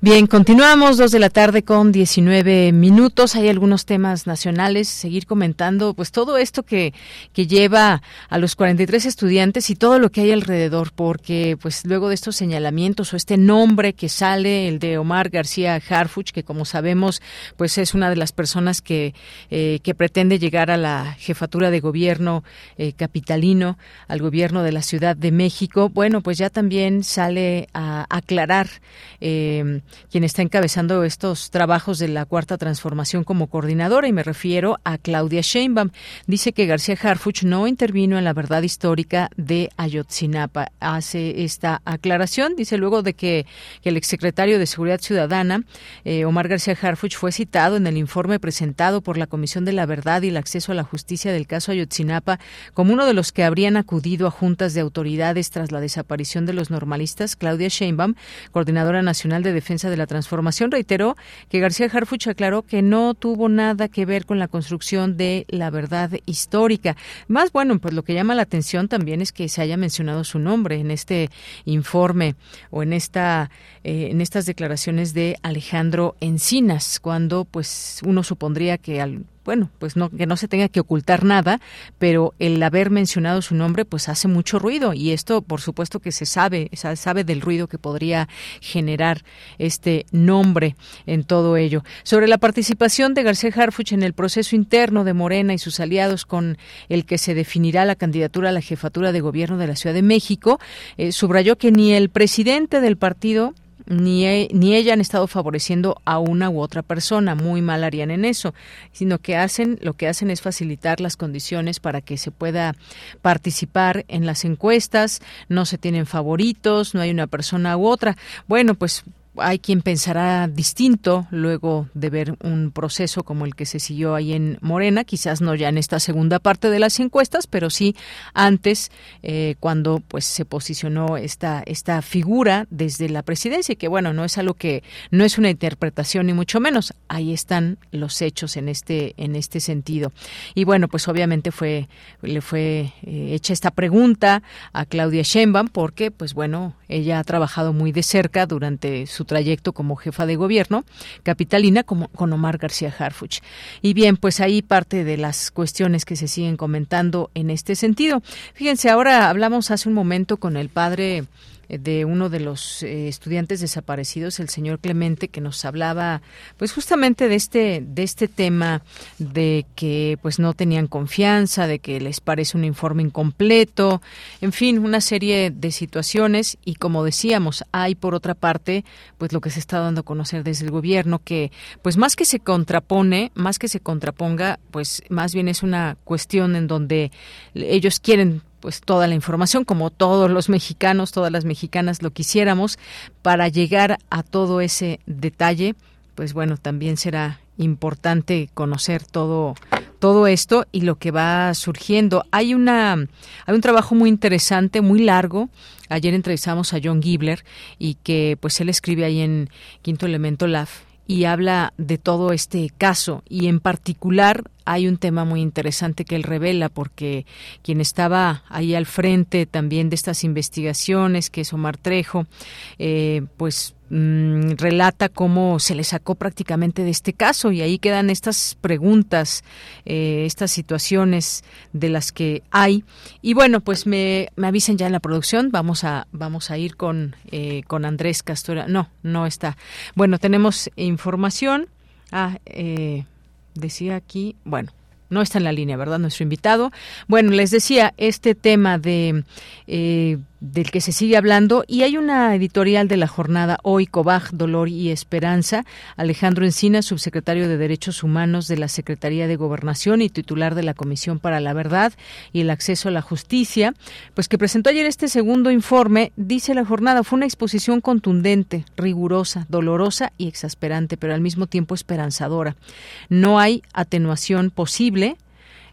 Bien, continuamos dos de la tarde con 19 minutos. Hay algunos temas nacionales. Seguir comentando, pues todo esto que, que lleva a los 43 estudiantes y todo lo que hay alrededor, porque pues luego de estos señalamientos o este nombre que sale, el de Omar García Harfuch, que como sabemos, pues es una de las personas que, eh, que pretende llegar a la jefatura de gobierno eh, capitalino, al gobierno de la Ciudad de México. Bueno, pues ya también sale a aclarar. Eh, quien está encabezando estos trabajos de la Cuarta Transformación como coordinadora, y me refiero a Claudia Sheinbaum. Dice que García Harfuch no intervino en la verdad histórica de Ayotzinapa. Hace esta aclaración, dice luego de que, el exsecretario de Seguridad Ciudadana, eh, Omar García Harfuch, fue citado en el informe presentado por la Comisión de la Verdad y el Acceso a la Justicia del caso Ayotzinapa como uno de los que habrían acudido a juntas de autoridades tras la desaparición de los normalistas. Claudia Sheinbaum, coordinadora nacional de defensa de la Transformación reiteró que García Harfuch aclaró que no tuvo nada que ver con la construcción de la verdad histórica. Más bueno, pues lo que llama la atención también es que se haya mencionado su nombre en este informe o en esta eh, en estas declaraciones de Alejandro Encinas, cuando pues uno supondría que al bueno, pues no, que no se tenga que ocultar nada, pero el haber mencionado su nombre pues hace mucho ruido y esto por supuesto que se sabe, se sabe del ruido que podría generar este nombre en todo ello. Sobre la participación de García Harfuch en el proceso interno de Morena y sus aliados con el que se definirá la candidatura a la jefatura de gobierno de la Ciudad de México, eh, subrayó que ni el presidente del partido ni, ni ella han estado favoreciendo a una u otra persona, muy mal harían en eso, sino que hacen, lo que hacen es facilitar las condiciones para que se pueda participar en las encuestas, no se tienen favoritos, no hay una persona u otra. Bueno, pues hay quien pensará distinto luego de ver un proceso como el que se siguió ahí en Morena, quizás no ya en esta segunda parte de las encuestas, pero sí antes eh, cuando pues se posicionó esta esta figura desde la presidencia y que bueno no es algo que no es una interpretación ni mucho menos. Ahí están los hechos en este en este sentido. Y bueno pues obviamente fue le fue eh, hecha esta pregunta a Claudia Sheinbaum porque pues bueno ella ha trabajado muy de cerca durante su trayecto como jefa de gobierno capitalina como, con Omar García Harfuch. Y bien, pues ahí parte de las cuestiones que se siguen comentando en este sentido. Fíjense, ahora hablamos hace un momento con el padre de uno de los eh, estudiantes desaparecidos, el señor Clemente, que nos hablaba, pues justamente de este de este tema de que pues no tenían confianza, de que les parece un informe incompleto, en fin, una serie de situaciones. Y como decíamos, hay por otra parte, pues lo que se está dando a conocer desde el gobierno que pues más que se contrapone, más que se contraponga, pues más bien es una cuestión en donde ellos quieren pues toda la información, como todos los mexicanos, todas las mexicanas lo quisiéramos, para llegar a todo ese detalle, pues bueno, también será importante conocer todo todo esto y lo que va surgiendo. Hay una hay un trabajo muy interesante, muy largo. Ayer entrevistamos a John Gibler y que pues él escribe ahí en Quinto Elemento Lab y habla de todo este caso y en particular hay un tema muy interesante que él revela porque quien estaba ahí al frente también de estas investigaciones, que es Omar Trejo, eh, pues mm, relata cómo se le sacó prácticamente de este caso y ahí quedan estas preguntas, eh, estas situaciones de las que hay. Y bueno, pues me, me avisen ya en la producción, vamos a, vamos a ir con, eh, con Andrés Castora. No, no está. Bueno, tenemos información. Ah, eh, decía aquí, bueno, no está en la línea, ¿verdad? Nuestro invitado. Bueno, les decía, este tema de eh, del que se sigue hablando y hay una editorial de la jornada hoy Cobaj Dolor y Esperanza. Alejandro Encina subsecretario de Derechos Humanos de la Secretaría de Gobernación y titular de la Comisión para la Verdad y el Acceso a la Justicia pues que presentó ayer este segundo informe dice la jornada fue una exposición contundente rigurosa dolorosa y exasperante pero al mismo tiempo esperanzadora. No hay atenuación posible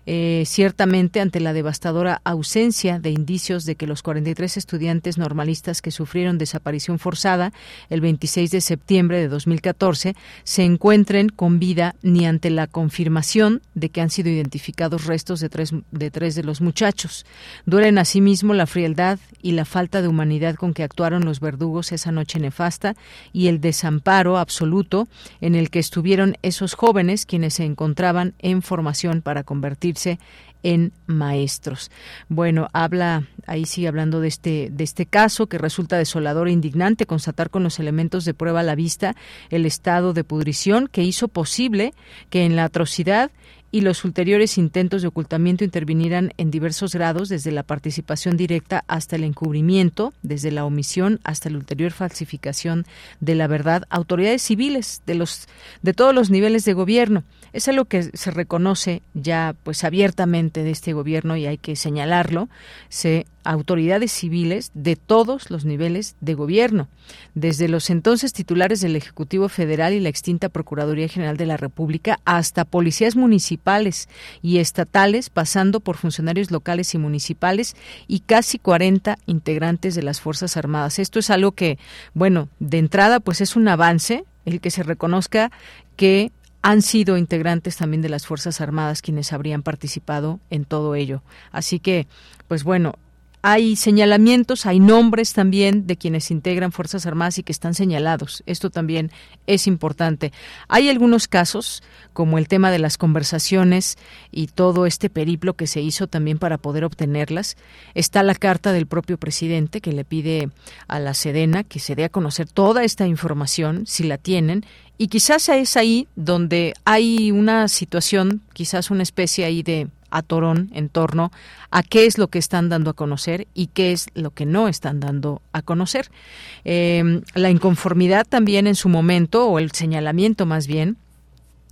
eh, ciertamente ante la devastadora ausencia de indicios de que los 43 estudiantes normalistas que sufrieron desaparición forzada el 26 de septiembre de 2014 se encuentren con vida ni ante la confirmación de que han sido identificados restos de tres de, tres de los muchachos. Duelen asimismo la frialdad y la falta de humanidad con que actuaron los verdugos esa noche nefasta y el desamparo absoluto en el que estuvieron esos jóvenes quienes se encontraban en formación para en maestros. Bueno, habla, ahí sigue hablando de este, de este caso que resulta desolador e indignante constatar con los elementos de prueba a la vista el estado de pudrición que hizo posible que en la atrocidad y los ulteriores intentos de ocultamiento intervinieran en diversos grados, desde la participación directa hasta el encubrimiento, desde la omisión hasta la ulterior falsificación de la verdad, autoridades civiles de los de todos los niveles de gobierno. Es algo que se reconoce ya pues abiertamente de este gobierno y hay que señalarlo. Se autoridades civiles de todos los niveles de gobierno, desde los entonces titulares del Ejecutivo Federal y la extinta Procuraduría General de la República hasta policías municipales y estatales, pasando por funcionarios locales y municipales y casi 40 integrantes de las Fuerzas Armadas. Esto es algo que, bueno, de entrada pues es un avance el que se reconozca que han sido integrantes también de las Fuerzas Armadas quienes habrían participado en todo ello. Así que, pues bueno, hay señalamientos, hay nombres también de quienes integran Fuerzas Armadas y que están señalados. Esto también es importante. Hay algunos casos, como el tema de las conversaciones y todo este periplo que se hizo también para poder obtenerlas. Está la carta del propio presidente que le pide a la Sedena que se dé a conocer toda esta información, si la tienen, y quizás es ahí donde hay una situación, quizás una especie ahí de atorón en torno a qué es lo que están dando a conocer y qué es lo que no están dando a conocer. Eh, la inconformidad también en su momento, o el señalamiento más bien,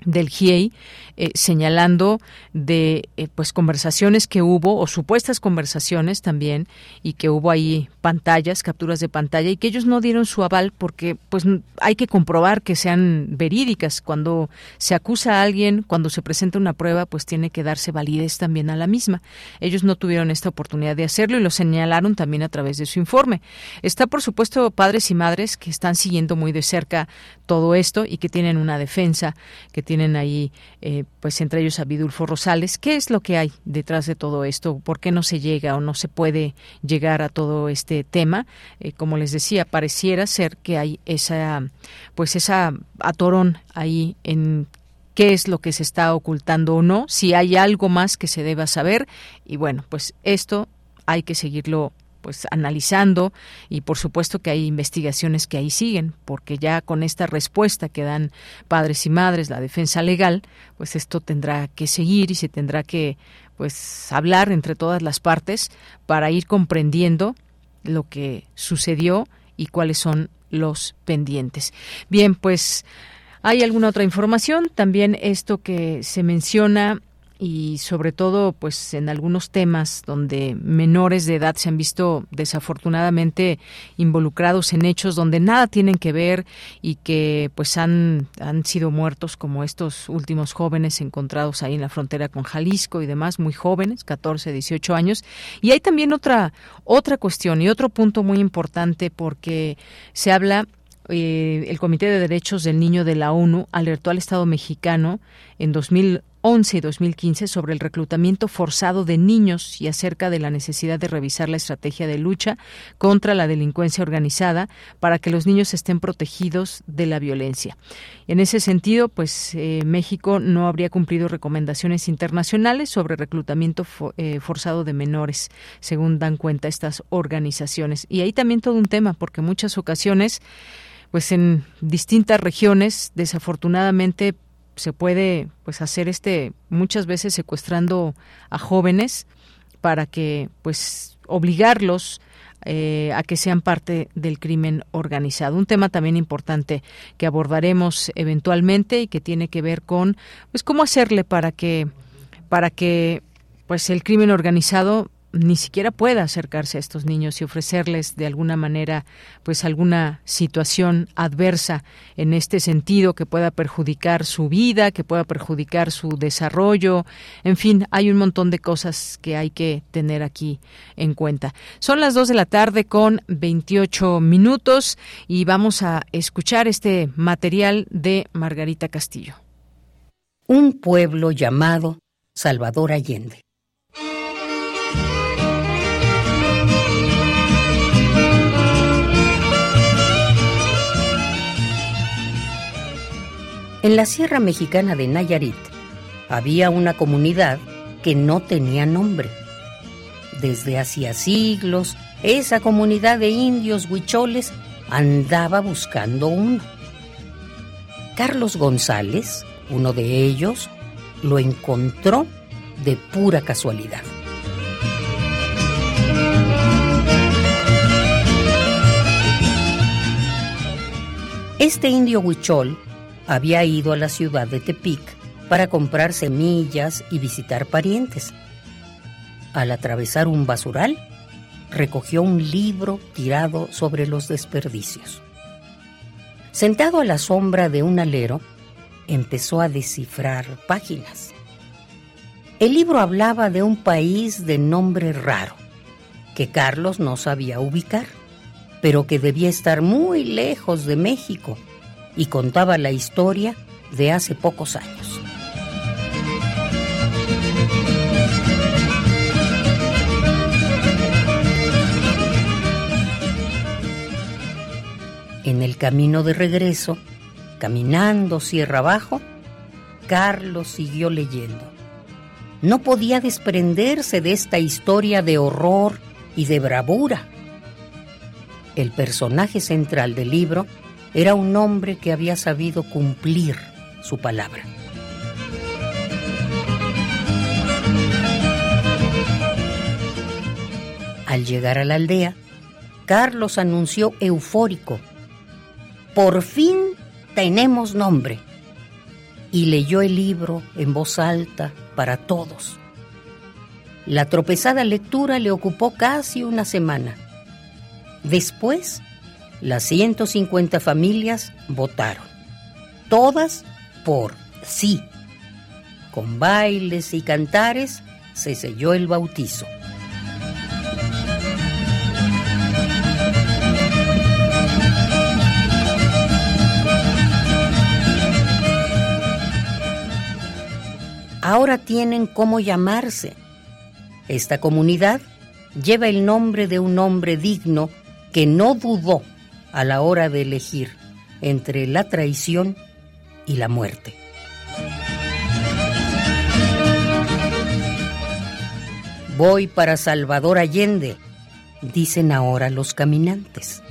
del GIEI eh, señalando de eh, pues conversaciones que hubo o supuestas conversaciones también y que hubo ahí pantallas, capturas de pantalla y que ellos no dieron su aval porque pues hay que comprobar que sean verídicas cuando se acusa a alguien, cuando se presenta una prueba, pues tiene que darse validez también a la misma. Ellos no tuvieron esta oportunidad de hacerlo y lo señalaron también a través de su informe. Está por supuesto padres y madres que están siguiendo muy de cerca todo esto y que tienen una defensa, que tienen ahí, eh, pues entre ellos a Vidulfo Rosales. ¿Qué es lo que hay detrás de todo esto? ¿Por qué no se llega o no se puede llegar a todo este tema? Eh, como les decía, pareciera ser que hay esa, pues esa atorón ahí en qué es lo que se está ocultando o no, si hay algo más que se deba saber y bueno, pues esto hay que seguirlo pues analizando y por supuesto que hay investigaciones que ahí siguen, porque ya con esta respuesta que dan padres y madres, la defensa legal, pues esto tendrá que seguir y se tendrá que pues hablar entre todas las partes para ir comprendiendo lo que sucedió y cuáles son los pendientes. Bien, pues hay alguna otra información, también esto que se menciona y sobre todo pues en algunos temas donde menores de edad se han visto desafortunadamente involucrados en hechos donde nada tienen que ver y que pues han, han sido muertos como estos últimos jóvenes encontrados ahí en la frontera con Jalisco y demás muy jóvenes 14 18 años. Y hay también otra otra cuestión y otro punto muy importante porque se habla eh, el Comité de Derechos del Niño de la ONU alertó al Estado mexicano en 2011 y 2015 sobre el reclutamiento forzado de niños y acerca de la necesidad de revisar la estrategia de lucha contra la delincuencia organizada para que los niños estén protegidos de la violencia. En ese sentido, pues eh, México no habría cumplido recomendaciones internacionales sobre reclutamiento eh, forzado de menores, según dan cuenta estas organizaciones. Y ahí también todo un tema, porque en muchas ocasiones pues en distintas regiones desafortunadamente se puede pues hacer este muchas veces secuestrando a jóvenes para que pues obligarlos eh, a que sean parte del crimen organizado. Un tema también importante que abordaremos eventualmente y que tiene que ver con pues cómo hacerle para que para que pues el crimen organizado ni siquiera pueda acercarse a estos niños y ofrecerles de alguna manera pues alguna situación adversa en este sentido que pueda perjudicar su vida, que pueda perjudicar su desarrollo, en fin, hay un montón de cosas que hay que tener aquí en cuenta. Son las dos de la tarde con 28 minutos y vamos a escuchar este material de Margarita Castillo. Un pueblo llamado Salvador Allende. En la Sierra Mexicana de Nayarit había una comunidad que no tenía nombre. Desde hacía siglos, esa comunidad de indios huicholes andaba buscando uno. Carlos González, uno de ellos, lo encontró de pura casualidad. Este indio huichol había ido a la ciudad de Tepic para comprar semillas y visitar parientes. Al atravesar un basural, recogió un libro tirado sobre los desperdicios. Sentado a la sombra de un alero, empezó a descifrar páginas. El libro hablaba de un país de nombre raro, que Carlos no sabía ubicar, pero que debía estar muy lejos de México y contaba la historia de hace pocos años. En el camino de regreso, caminando sierra abajo, Carlos siguió leyendo. No podía desprenderse de esta historia de horror y de bravura. El personaje central del libro era un hombre que había sabido cumplir su palabra. Al llegar a la aldea, Carlos anunció eufórico, por fin tenemos nombre, y leyó el libro en voz alta para todos. La tropezada lectura le ocupó casi una semana. Después las 150 familias votaron, todas por sí. Con bailes y cantares se selló el bautizo. Ahora tienen cómo llamarse. Esta comunidad lleva el nombre de un hombre digno que no dudó a la hora de elegir entre la traición y la muerte. Voy para Salvador Allende, dicen ahora los caminantes.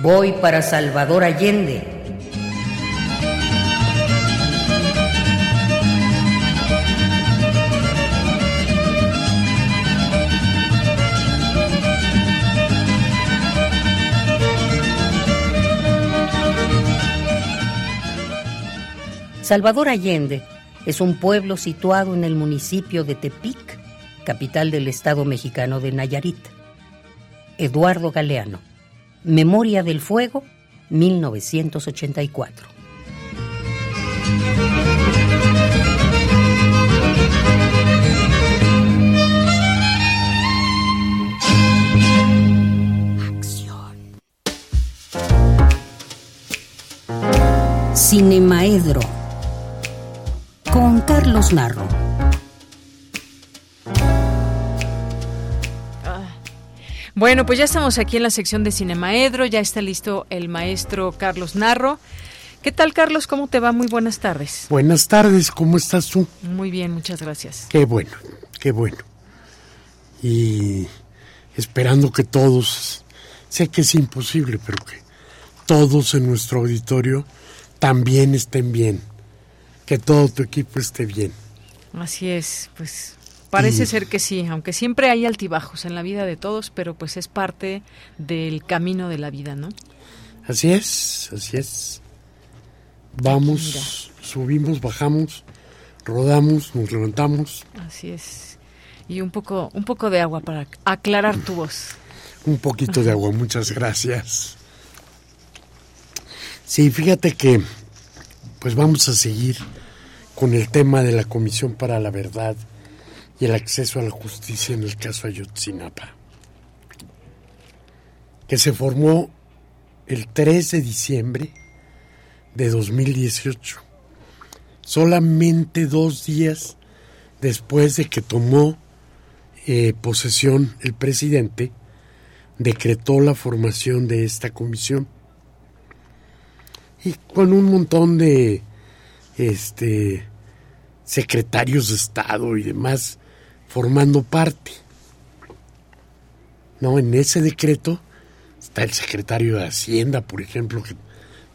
Voy para Salvador Allende. Salvador Allende es un pueblo situado en el municipio de Tepic, capital del estado mexicano de Nayarit. Eduardo Galeano. Memoria del Fuego, 1984. Cinemaedro con Carlos Narro. Bueno, pues ya estamos aquí en la sección de Cinemaedro, ya está listo el maestro Carlos Narro. ¿Qué tal, Carlos? ¿Cómo te va? Muy buenas tardes. Buenas tardes, ¿cómo estás tú? Muy bien, muchas gracias. Qué bueno, qué bueno. Y esperando que todos, sé que es imposible, pero que todos en nuestro auditorio también estén bien, que todo tu equipo esté bien. Así es, pues Parece ser que sí, aunque siempre hay altibajos en la vida de todos, pero pues es parte del camino de la vida, ¿no? Así es, así es. Vamos, subimos, bajamos, rodamos, nos levantamos. Así es. Y un poco, un poco de agua para aclarar tu voz. Un poquito de agua, muchas gracias. Sí, fíjate que pues vamos a seguir con el tema de la Comisión para la Verdad y el acceso a la justicia en el caso Ayotzinapa, que se formó el 3 de diciembre de 2018, solamente dos días después de que tomó eh, posesión el presidente, decretó la formación de esta comisión. Y con un montón de este secretarios de Estado y demás formando parte. No, en ese decreto está el secretario de Hacienda, por ejemplo, que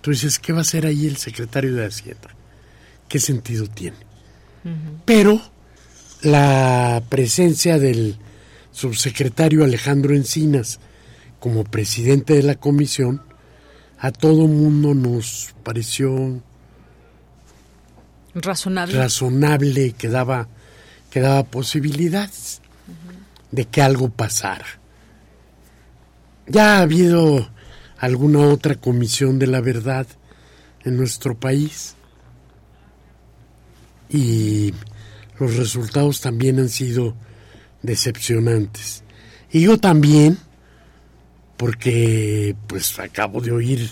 tú dices, ¿qué va a hacer ahí el secretario de Hacienda? ¿Qué sentido tiene? Pero la presencia del subsecretario Alejandro Encinas como presidente de la comisión, a todo mundo nos pareció razonable, razonable que daba que daba posibilidades de que algo pasara. Ya ha habido alguna otra comisión de la verdad en nuestro país y los resultados también han sido decepcionantes. Y yo también, porque pues acabo de oír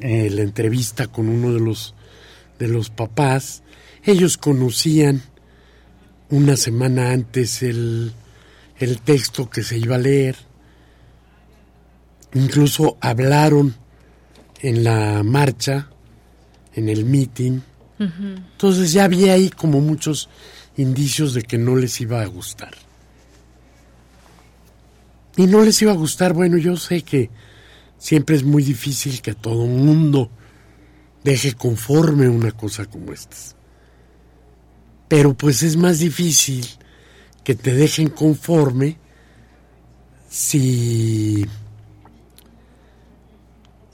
eh, la entrevista con uno de los de los papás, ellos conocían una semana antes el, el texto que se iba a leer. Incluso hablaron en la marcha, en el meeting. Entonces ya había ahí como muchos indicios de que no les iba a gustar. Y no les iba a gustar, bueno, yo sé que siempre es muy difícil que todo mundo deje conforme una cosa como esta pero pues es más difícil que te dejen conforme si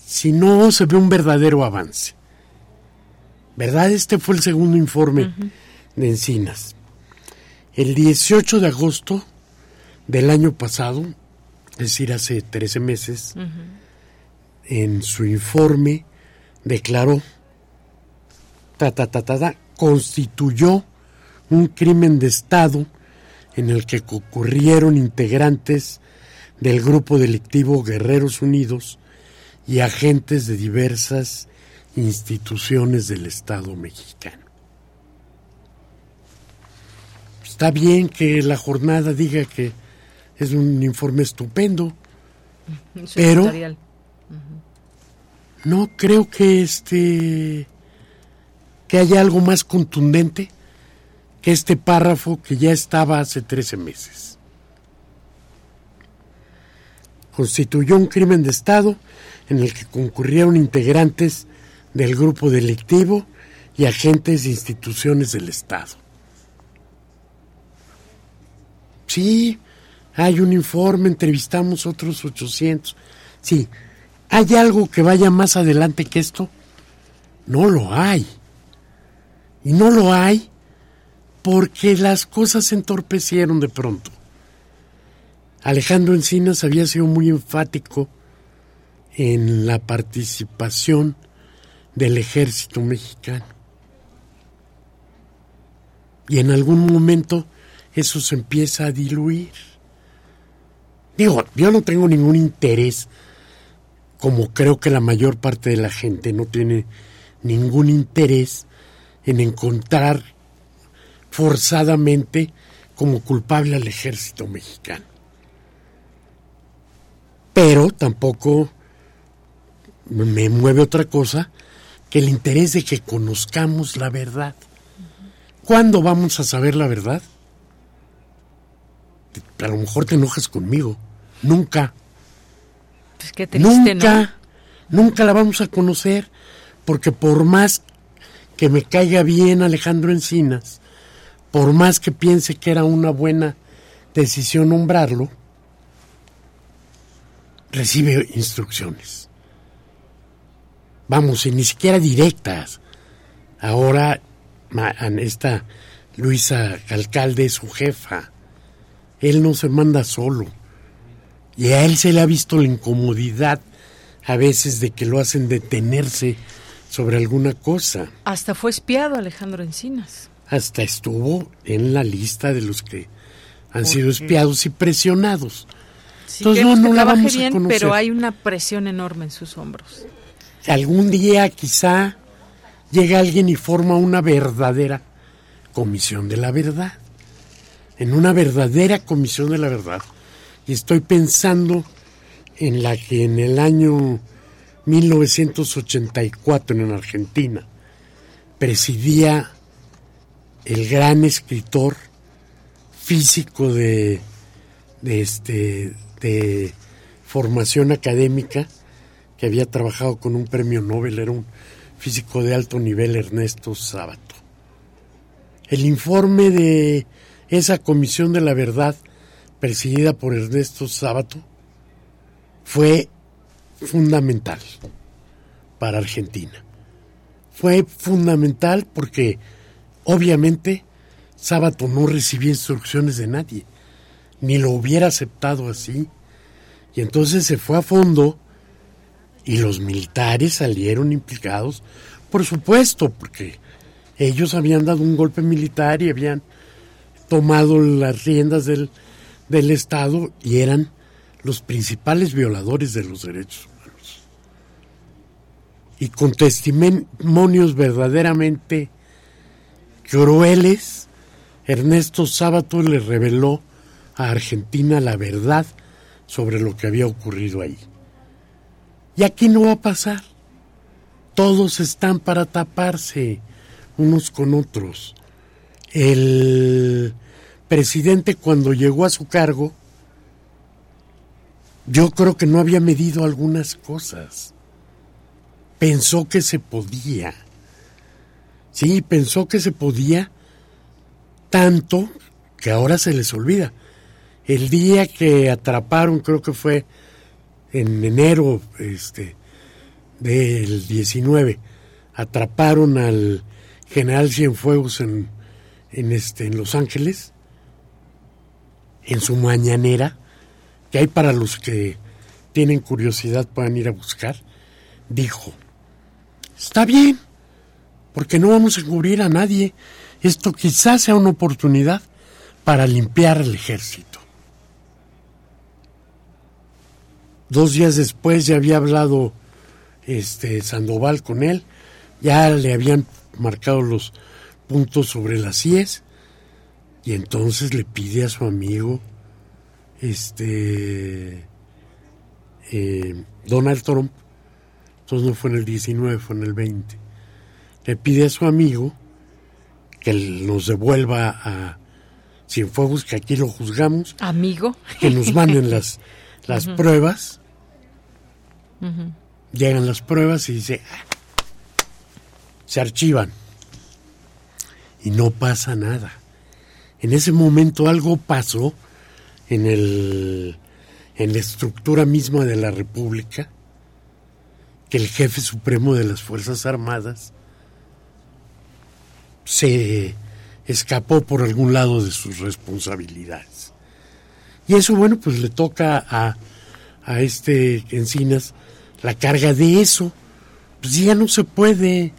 si no se ve un verdadero avance. ¿Verdad? Este fue el segundo informe de Encinas. El 18 de agosto del año pasado, es decir, hace 13 meses, en su informe declaró, ta, ta, ta, ta, constituyó un crimen de Estado en el que concurrieron integrantes del grupo delictivo Guerreros Unidos y agentes de diversas instituciones del Estado mexicano. Está bien que la jornada diga que es un informe estupendo, Pero no creo que este que haya algo más contundente que este párrafo que ya estaba hace 13 meses. Constituyó un crimen de Estado en el que concurrieron integrantes del grupo delictivo y agentes de instituciones del Estado. Sí, hay un informe, entrevistamos otros 800. Sí, ¿hay algo que vaya más adelante que esto? No lo hay. Y no lo hay porque las cosas se entorpecieron de pronto. Alejandro Encinas había sido muy enfático en la participación del ejército mexicano. Y en algún momento eso se empieza a diluir. Digo, yo no tengo ningún interés, como creo que la mayor parte de la gente no tiene ningún interés en encontrar forzadamente como culpable al ejército mexicano. Pero tampoco me mueve otra cosa que el interés de que conozcamos la verdad. ¿Cuándo vamos a saber la verdad? A lo mejor te enojas conmigo. Nunca. Pues qué triste, nunca, nunca la vamos a conocer, porque por más que me caiga bien Alejandro Encinas, por más que piense que era una buena decisión nombrarlo, recibe instrucciones. Vamos, y ni siquiera directas. Ahora esta Luisa Alcalde es su jefa. Él no se manda solo. Y a él se le ha visto la incomodidad a veces de que lo hacen detenerse sobre alguna cosa. Hasta fue espiado Alejandro Encinas. Hasta estuvo en la lista de los que han sido espiados y presionados. Entonces no, no la vamos bien, a conocer. pero hay una presión enorme en sus hombros. Algún día quizá llega alguien y forma una verdadera comisión de la verdad. En una verdadera comisión de la verdad. Y estoy pensando en la que en el año 1984 en Argentina presidía el gran escritor físico de, de, este, de formación académica que había trabajado con un premio Nobel, era un físico de alto nivel Ernesto Sábato. El informe de esa Comisión de la Verdad, presidida por Ernesto Sábato, fue fundamental para Argentina. Fue fundamental porque obviamente Sábato no recibía instrucciones de nadie, ni lo hubiera aceptado así. Y entonces se fue a fondo y los militares salieron implicados, por supuesto, porque ellos habían dado un golpe militar y habían tomado las riendas del, del Estado y eran los principales violadores de los derechos humanos. Y con testimonios verdaderamente crueles, Ernesto Sábato le reveló a Argentina la verdad sobre lo que había ocurrido ahí. Y aquí no va a pasar. Todos están para taparse unos con otros. El presidente cuando llegó a su cargo, yo creo que no había medido algunas cosas. Pensó que se podía. Sí, pensó que se podía tanto que ahora se les olvida. El día que atraparon, creo que fue en enero este, del 19 atraparon al general Cienfuegos en, en, este, en Los Ángeles, en su mañanera, que hay para los que tienen curiosidad puedan ir a buscar, dijo, está bien, porque no vamos a cubrir a nadie, esto quizás sea una oportunidad para limpiar el ejército. Dos días después ya había hablado este Sandoval con él, ya le habían marcado los puntos sobre las IES. Y entonces le pide a su amigo este eh, Donald Trump, entonces no fue en el 19, fue en el 20, le pide a su amigo que nos devuelva a Cienfuegos, que aquí lo juzgamos. Amigo. Que nos manden las, [laughs] las pruebas. Llegan las pruebas y dice, ah, se archivan. Y no pasa nada. En ese momento algo pasó en, el, en la estructura misma de la República, que el jefe supremo de las Fuerzas Armadas se escapó por algún lado de sus responsabilidades. Y eso, bueno, pues le toca a, a este Encinas la carga de eso. Pues ya no se puede.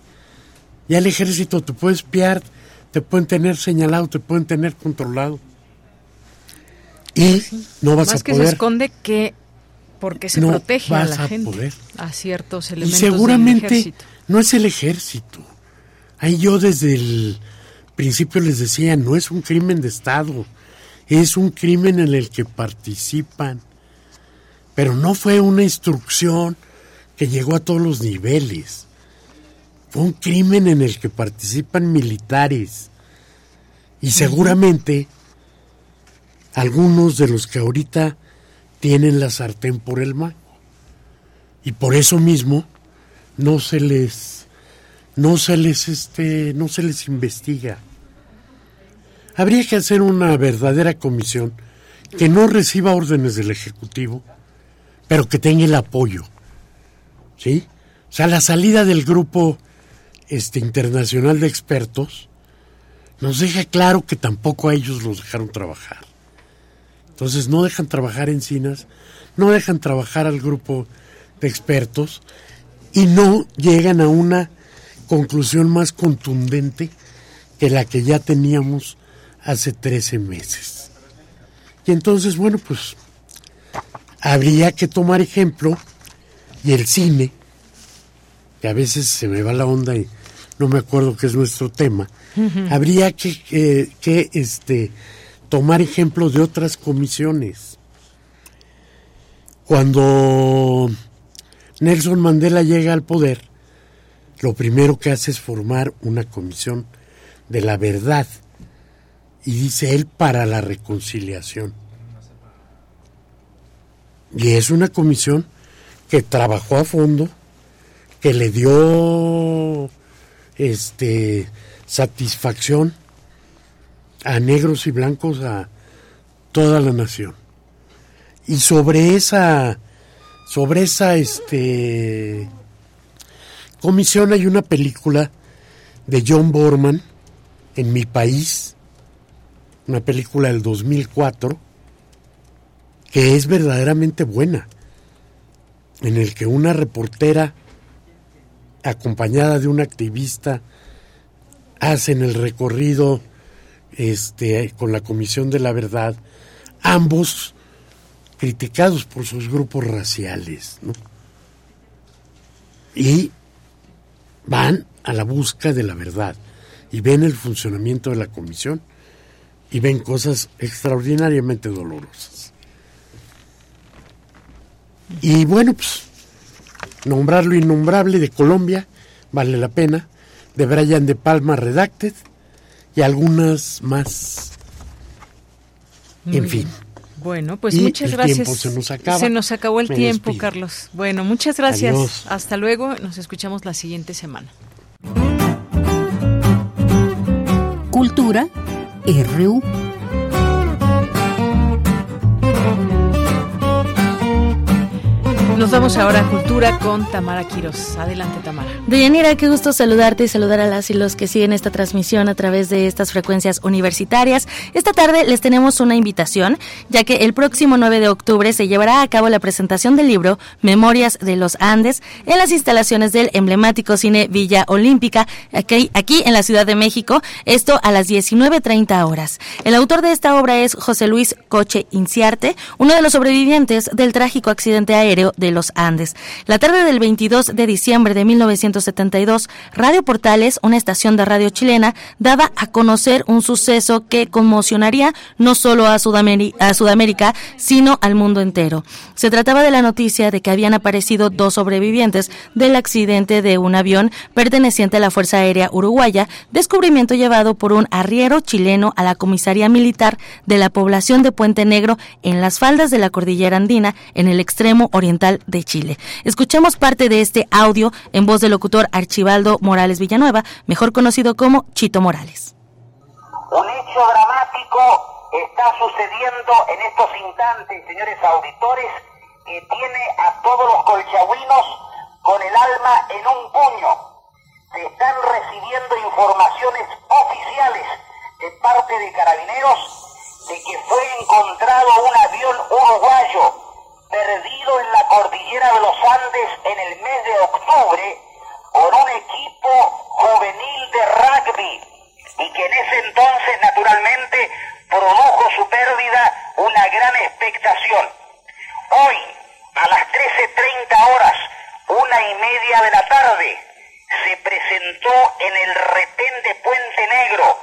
Ya el ejército te puede espiar, te pueden tener señalado, te pueden tener controlado. Y no vas Más a que poder. se esconde que porque se No protege a la a gente, poder. a ciertos Y elementos del seguramente ejército. no es el ejército. Ahí yo desde el principio les decía, no es un crimen de Estado, es un crimen en el que participan. Pero no fue una instrucción que llegó a todos los niveles. Fue un crimen en el que participan militares. Y seguramente algunos de los que ahorita tienen la sartén por el mango. Y por eso mismo no se les no se les este no se les investiga. Habría que hacer una verdadera comisión que no reciba órdenes del ejecutivo, pero que tenga el apoyo. ¿Sí? O sea, la salida del grupo este internacional de expertos nos deja claro que tampoco a ellos los dejaron trabajar. Entonces no dejan trabajar encinas, no dejan trabajar al grupo de expertos y no llegan a una conclusión más contundente que la que ya teníamos hace 13 meses. Y entonces, bueno, pues habría que tomar ejemplo y el cine, que a veces se me va la onda y no me acuerdo que es nuestro tema, habría que, que, que, este, tomar ejemplo de otras comisiones. Cuando Nelson Mandela llega al poder, lo primero que hace es formar una comisión de la verdad y dice él para la reconciliación. Y es una comisión que trabajó a fondo, que le dio este satisfacción a negros y blancos a toda la nación. Y sobre esa sobre esa este comisión hay una película de John Borman en mi país, una película del 2004 que es verdaderamente buena, en el que una reportera acompañada de un activista hacen el recorrido este, con la Comisión de la Verdad, ambos criticados por sus grupos raciales, ¿no? Y van a la busca de la verdad y ven el funcionamiento de la comisión y ven cosas extraordinariamente dolorosas. Y bueno, pues nombrar lo innombrable de Colombia vale la pena, de Brian de Palma Redacted y algunas más. Muy en fin. Bueno, pues Y muchas el gracias. tiempo se nos acaba. Se nos acabó el Me tiempo, despido. Carlos. Bueno, muchas gracias. Adiós. Hasta luego. Nos escuchamos la siguiente semana. Cultura RU. Nos vamos ahora a Cultura con Tamara Quiros. Adelante, Tamara. Deyanira, qué gusto saludarte y saludar a las y los que siguen esta transmisión a través de estas frecuencias universitarias. Esta tarde les tenemos una invitación, ya que el próximo 9 de octubre se llevará a cabo la presentación del libro Memorias de los Andes en las instalaciones del emblemático cine Villa Olímpica, aquí, aquí en la Ciudad de México, esto a las 19.30 horas. El autor de esta obra es José Luis Coche Inciarte, uno de los sobrevivientes del trágico accidente aéreo del los Andes. La tarde del 22 de diciembre de 1972, Radio Portales, una estación de radio chilena, daba a conocer un suceso que conmocionaría no solo a, a Sudamérica, sino al mundo entero. Se trataba de la noticia de que habían aparecido dos sobrevivientes del accidente de un avión perteneciente a la Fuerza Aérea Uruguaya, descubrimiento llevado por un arriero chileno a la comisaría militar de la población de Puente Negro en las faldas de la cordillera andina en el extremo oriental de Chile. Escuchemos parte de este audio en voz del locutor Archibaldo Morales Villanueva, mejor conocido como Chito Morales. Un hecho dramático está sucediendo en estos instantes, señores auditores, que tiene a todos los colchagüinos con el alma en un puño. Se están recibiendo informaciones oficiales de parte de carabineros de que fue encontrado un avión uruguayo perdido en la cordillera de los Andes en el mes de octubre por un equipo juvenil de rugby y que en ese entonces naturalmente produjo su pérdida una gran expectación. Hoy, a las 13.30 horas, una y media de la tarde, se presentó en el retén Puente Negro,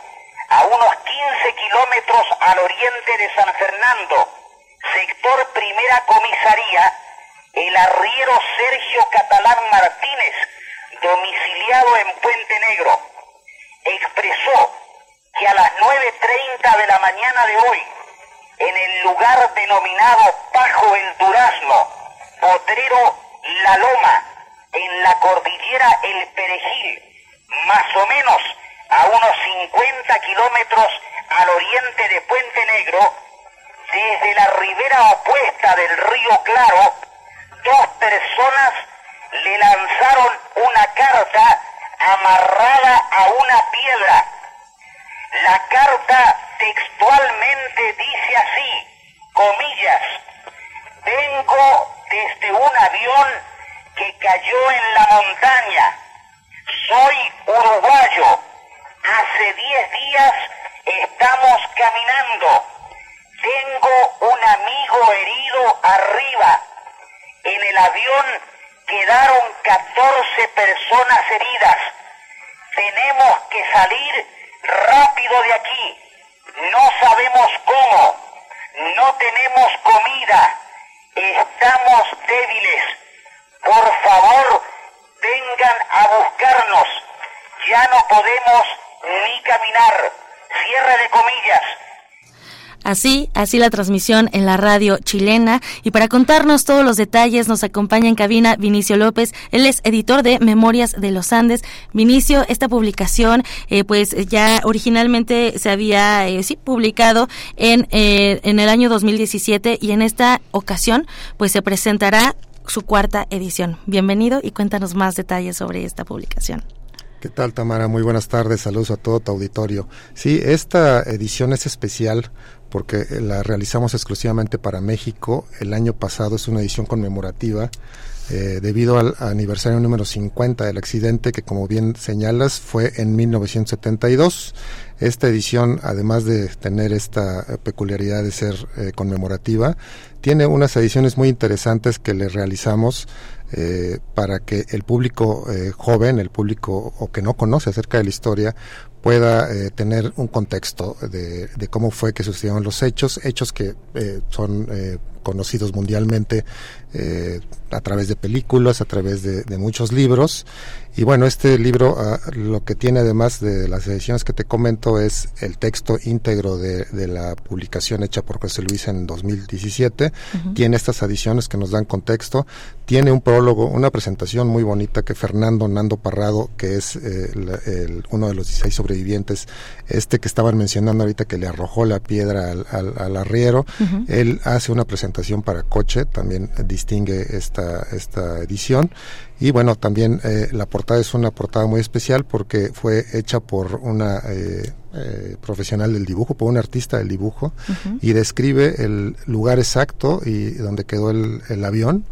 a unos 15 kilómetros al oriente de San Fernando, sector primera comisaría, el arriero Sergio Catalán Martínez, domiciliado en Puente Negro, expresó que a las 9.30 de la mañana de hoy, en el lugar denominado Pajo el Durazno, Potrero La Loma, en la cordillera El Perejil, más o menos a unos 50 kilómetros al oriente de Puente Negro, desde la ribera opuesta del río Claro, dos personas le lanzaron una carta amarrada a una piedra. La carta textualmente dice así, comillas, vengo desde un avión que cayó en la montaña. Soy uruguayo. Hace diez días estamos caminando. Tengo un amigo herido arriba. En el avión quedaron 14 personas heridas. Tenemos que salir rápido de aquí. No sabemos cómo. No tenemos comida. Estamos débiles. Por favor, vengan a buscarnos. Ya no podemos ni caminar. Cierre de comillas. Así, así la transmisión en la radio chilena. Y para contarnos todos los detalles nos acompaña en cabina Vinicio López. Él es editor de Memorias de los Andes. Vinicio, esta publicación, eh, pues ya originalmente se había, eh, sí, publicado en, eh, en el año 2017 y en esta ocasión, pues se presentará su cuarta edición. Bienvenido y cuéntanos más detalles sobre esta publicación. ¿Qué tal, Tamara? Muy buenas tardes. Saludos a todo tu auditorio. Sí, esta edición es especial porque la realizamos exclusivamente para México. El año pasado es una edición conmemorativa eh, debido al aniversario número 50 del accidente que como bien señalas fue en 1972. Esta edición, además de tener esta peculiaridad de ser eh, conmemorativa, tiene unas ediciones muy interesantes que le realizamos eh, para que el público joven, el público o que no conoce acerca de la historia, pueda eh, tener un contexto de, de, cómo fue que sucedieron los hechos, hechos que eh, son eh, conocidos mundialmente eh, a través de películas, a través de, de muchos libros. Y bueno, este libro ah, lo que tiene además de las ediciones que te comento es el texto íntegro de, de la publicación hecha por José Luis en 2017. Tiene estas ediciones que nos dan contexto. Tiene un prólogo, una presentación muy bonita que Fernando Nando Parrado, que es eh, el, el, uno de los 16 sobrevivientes, este que estaban mencionando ahorita que le arrojó la piedra al, al, al arriero, él hace una presentación para coche, también distingue esta, esta edición. Y bueno, también eh, la portada es una portada muy especial porque fue hecha por una eh, eh, profesional del dibujo, por un artista del dibujo, uh -huh. y describe el lugar exacto y donde quedó el, el avión.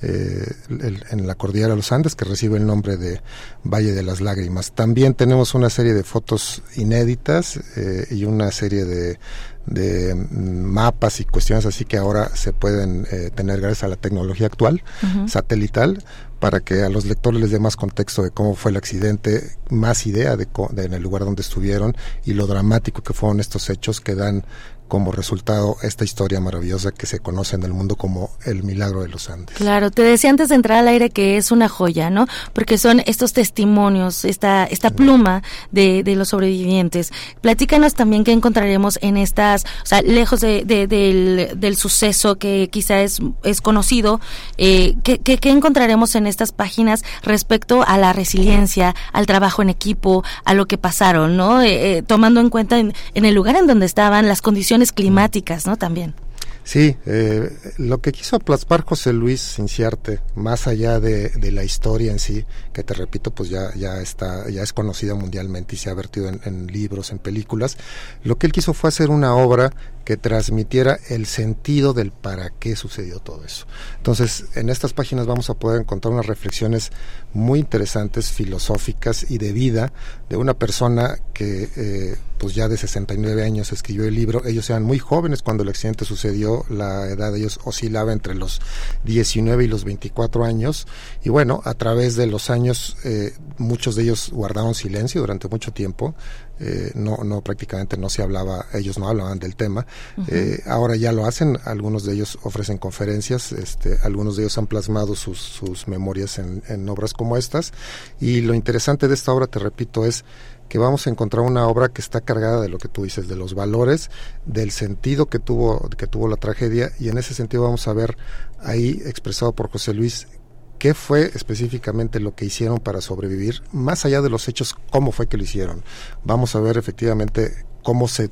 Eh, el, en la cordillera de los Andes que recibe el nombre de Valle de las Lágrimas. También tenemos una serie de fotos inéditas eh, y una serie de, de mm, mapas y cuestiones así que ahora se pueden eh, tener gracias a la tecnología actual, satelital, para que a los lectores les dé más contexto de cómo fue el accidente, más idea de, de, en el lugar donde estuvieron y lo dramático que fueron estos hechos que dan como resultado esta historia maravillosa que se conoce en el mundo como el milagro de los Andes. Claro, te decía antes de entrar al aire que es una joya, ¿no? Porque son estos testimonios, esta, esta pluma de, de los sobrevivientes. Platícanos también qué encontraremos en estas, o sea, lejos de, del, del, suceso que quizá es, es conocido, eh, ¿qué, qué, qué encontraremos en estas páginas respecto a la resiliencia, al trabajo en equipo, a lo que pasaron, ¿no? Eh, eh, tomando en cuenta en, en el lugar en donde estaban, las condiciones climáticas, ¿no? También. Sí, eh, lo que quiso plasmar José Luis Inciarte, más allá de, la historia en sí, que te repito, pues ya, ya está, ya es conocida mundialmente y se ha vertido en libros, en películas, lo que él quiso fue hacer una obra que transmitiera el sentido del para qué sucedió todo eso. Entonces, en estas páginas vamos a poder encontrar unas reflexiones muy interesantes, filosóficas y de vida de una persona que, eh, pues ya de 69 años escribió el libro. Ellos eran muy jóvenes cuando el accidente sucedió, la edad de ellos oscilaba entre los 19 y los 24 años. Y bueno, a través de los años, eh, muchos de ellos guardaron silencio durante mucho tiempo. Eh, no, no prácticamente no se hablaba, ellos no hablaban del tema. Eh, ahora ya lo hacen, algunos de ellos ofrecen conferencias, este, algunos de ellos han plasmado sus, sus memorias en, en, obras como estas. Y lo interesante de esta obra, te repito, es que vamos a encontrar una obra que está cargada de lo que tú dices, de los valores, del sentido que tuvo, que tuvo la tragedia, y en ese sentido vamos a ver ahí expresado por José Luis qué fue específicamente lo que hicieron para sobrevivir, más allá de los hechos, cómo fue que lo hicieron. Vamos a ver efectivamente cómo se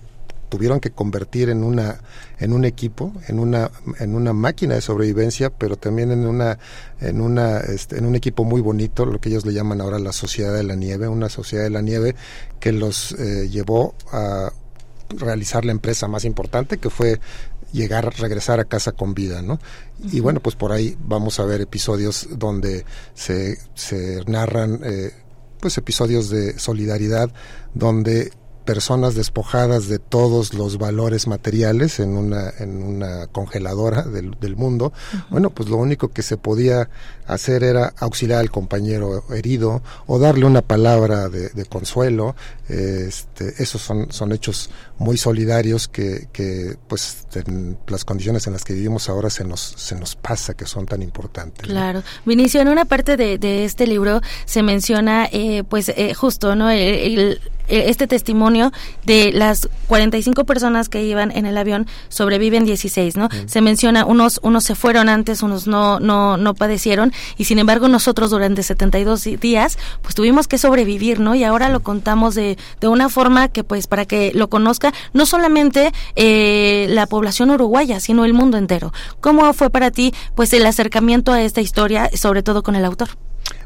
tuvieron que convertir en una en un equipo en una en una máquina de sobrevivencia pero también en una en una este, en un equipo muy bonito lo que ellos le llaman ahora la sociedad de la nieve una sociedad de la nieve que los eh, llevó a realizar la empresa más importante que fue llegar, regresar a casa con vida, ¿no? Y bueno, pues por ahí vamos a ver episodios donde se, se narran, eh, pues episodios de solidaridad, donde personas despojadas de todos los valores materiales en una, en una congeladora del, del mundo, uh -huh. bueno, pues lo único que se podía hacer era auxiliar al compañero herido o darle una palabra de, de consuelo. Este, esos son, son hechos muy solidarios que, que pues en las condiciones en las que vivimos ahora se nos, se nos pasa que son tan importantes. Claro. Vinicio, en una parte de, de este libro se menciona eh, pues eh, justo, ¿no? el, el este testimonio de las 45 personas que iban en el avión sobreviven 16, ¿no? Se menciona unos unos se fueron antes, unos no no no padecieron y sin embargo nosotros durante 72 días pues tuvimos que sobrevivir, ¿no? Y ahora lo contamos de de una forma que pues para que lo conozca no solamente eh, la población uruguaya, sino el mundo entero. ¿Cómo fue para ti pues el acercamiento a esta historia, sobre todo con el autor?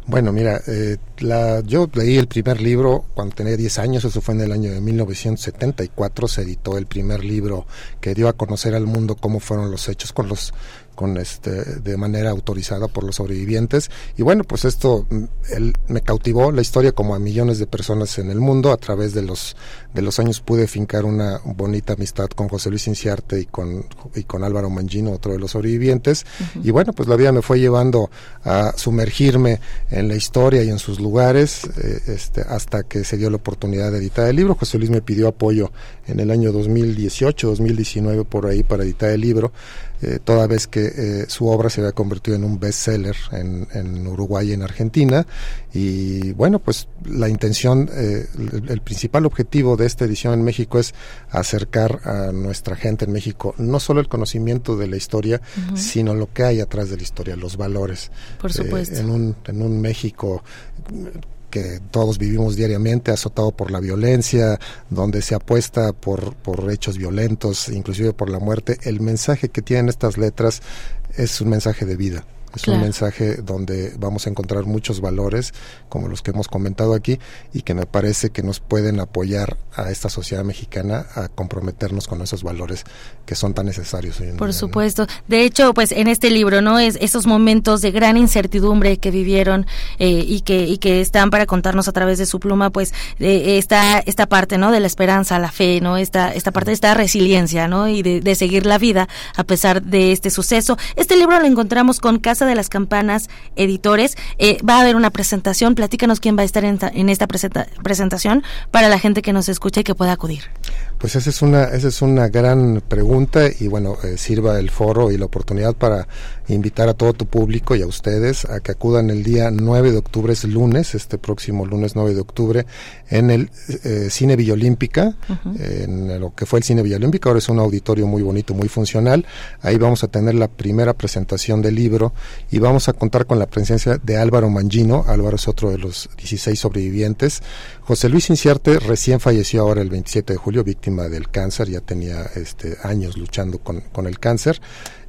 Bueno, mira, eh, la, yo leí el primer libro cuando tenía 10 años, eso fue en el año de 1974, se editó el primer libro que dio a conocer al mundo cómo fueron los hechos con los con este de manera autorizada por los sobrevivientes. Y bueno pues esto él, me cautivó la historia como a millones de personas en el mundo. A través de los de los años pude fincar una bonita amistad con José Luis Inciarte y con y con Álvaro Mangino otro de los sobrevivientes. Uh -huh. y bueno pues la vida me fue llevando a sumergirme en la historia y en sus lugares eh, este hasta que se dio la oportunidad de editar el libro. José Luis me pidió apoyo en el año 2018 2019 por ahí para editar el libro eh, toda vez que eh, su obra se había convertido en un bestseller en, en Uruguay y en Argentina. Y bueno, pues la intención, eh, el, el, principal objetivo de esta edición en México es acercar a nuestra gente en México no solo el conocimiento de la historia, uh -huh. sino lo que hay atrás de la historia, los valores. Por supuesto. en, un, en un México que todos vivimos diariamente, azotado por la violencia, donde se apuesta por, por hechos violentos, inclusive por la muerte, el mensaje que tienen estas letras es un mensaje de vida. Es un mensaje donde vamos a encontrar muchos valores, como los que hemos comentado aquí, y que me parece que nos pueden apoyar a esta sociedad mexicana a comprometernos con esos valores que son tan necesarios hoy en Por supuesto. De hecho, pues en este libro, ¿no? Es esos momentos de gran incertidumbre que vivieron eh, y que y que están para contarnos a través de su pluma, pues eh, esta esta parte, ¿no? De la esperanza, la fe, ¿no? Esta esta parte de esta resiliencia, ¿no? Y de, de seguir la vida a pesar de este suceso. Este libro lo encontramos con Casa de las Campanas Editores. Eh, va a haber una presentación. Platícanos quién va a estar en, en esta presentación para la gente que nos escucha y que pueda acudir. Pues esa es una, esa es una gran pregunta y bueno, eh, sirva el foro y la oportunidad para invitar a todo tu público y a ustedes a que acudan el día 9 de octubre, es lunes, este próximo lunes 9 de octubre, en el eh, Cine Villolímpica, en lo que fue el Cine Villolímpica, ahora es un auditorio muy bonito, muy funcional. Ahí vamos a tener la primera presentación del libro y vamos a contar con la presencia de Álvaro Mangino. Álvaro es otro de los 16 sobrevivientes. José Luis Inciarte recién falleció ahora el 27 de julio, víctima del cáncer, ya tenía este, años luchando con, el cáncer.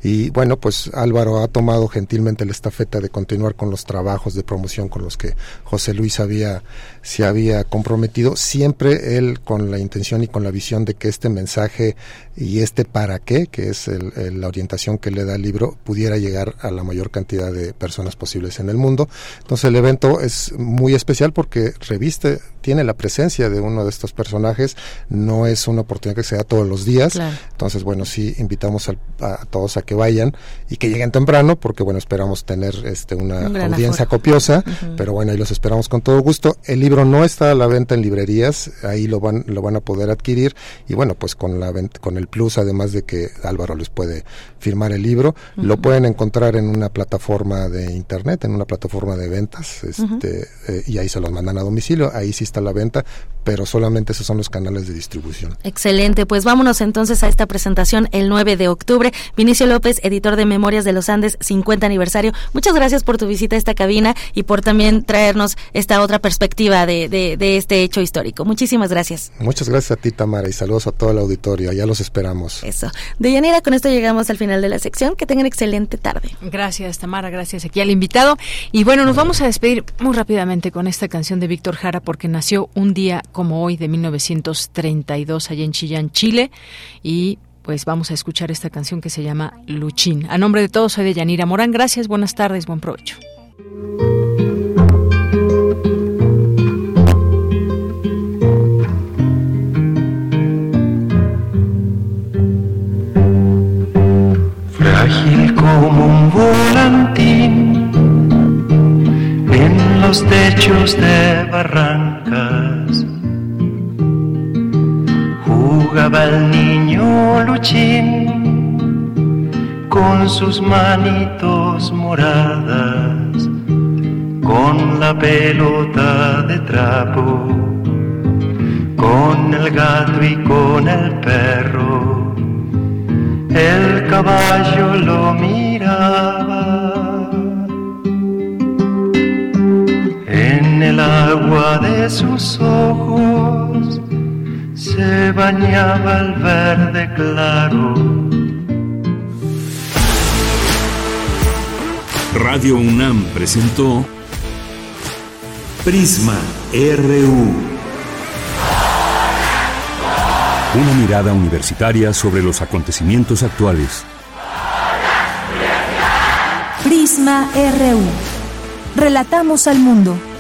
Y bueno, pues Álvaro ha tomado gentilmente la estafeta de continuar con los trabajos de promoción con los que José Luis había, se había comprometido, siempre él con la intención y con la visión de que este mensaje y este para qué, que es la orientación que le da el libro, pudiera llegar a la mayor cantidad de personas posibles en el mundo. Entonces el evento es muy especial porque reviste, tiene la presencia de uno de estos personajes, no es una oportunidad que se da todos los días. Entonces, bueno, sí invitamos a, a todos a que vayan y que lleguen temprano, porque bueno, esperamos tener este una audiencia copiosa, pero bueno, ahí los esperamos con todo gusto. El libro no está a la venta en librerías, ahí lo van, lo van a poder adquirir, y bueno, pues con la con el plus, además de que Álvaro les puede firmar el libro, lo pueden encontrar en una plataforma de internet, en una plataforma de ventas, este, eh, y ahí se los mandan a domicilio, ahí sí está la venta, pero solamente esos son los canales de distribución. Excelente, pues vámonos entonces a esta presentación el 9 de octubre. Vinicio López, editor de Memorias de los Andes, 50 aniversario. Muchas gracias por tu visita a esta cabina y por también traernos esta otra perspectiva de, de, este hecho histórico. Muchísimas gracias. Muchas gracias a ti, Tamara, y saludos a todo el auditorio. Ya los esperamos. Eso. De Yanira, con esto llegamos al final de la sección. Que tengan excelente tarde. Gracias, Tamara. Gracias aquí al invitado. Y bueno, nos vamos a despedir muy rápidamente con esta canción de Víctor Jara porque nació un día como hoy de 1932 allá en Chillán, Chile. Y pues vamos a escuchar esta canción que se llama Luchín. A nombre de todos, soy de Yanira Morán. Gracias, buenas tardes, buen provecho. Los techos de barrancas jugaba el niño Luchín con sus manitos moradas, con la pelota de trapo, con el gato y con el perro. El caballo lo miraba en el agua de sus ojos se bañaba el verde claro. Radio UNAM presentó Prisma RU. Una mirada universitaria sobre los acontecimientos actuales. Prisma RU. Relatamos al mundo.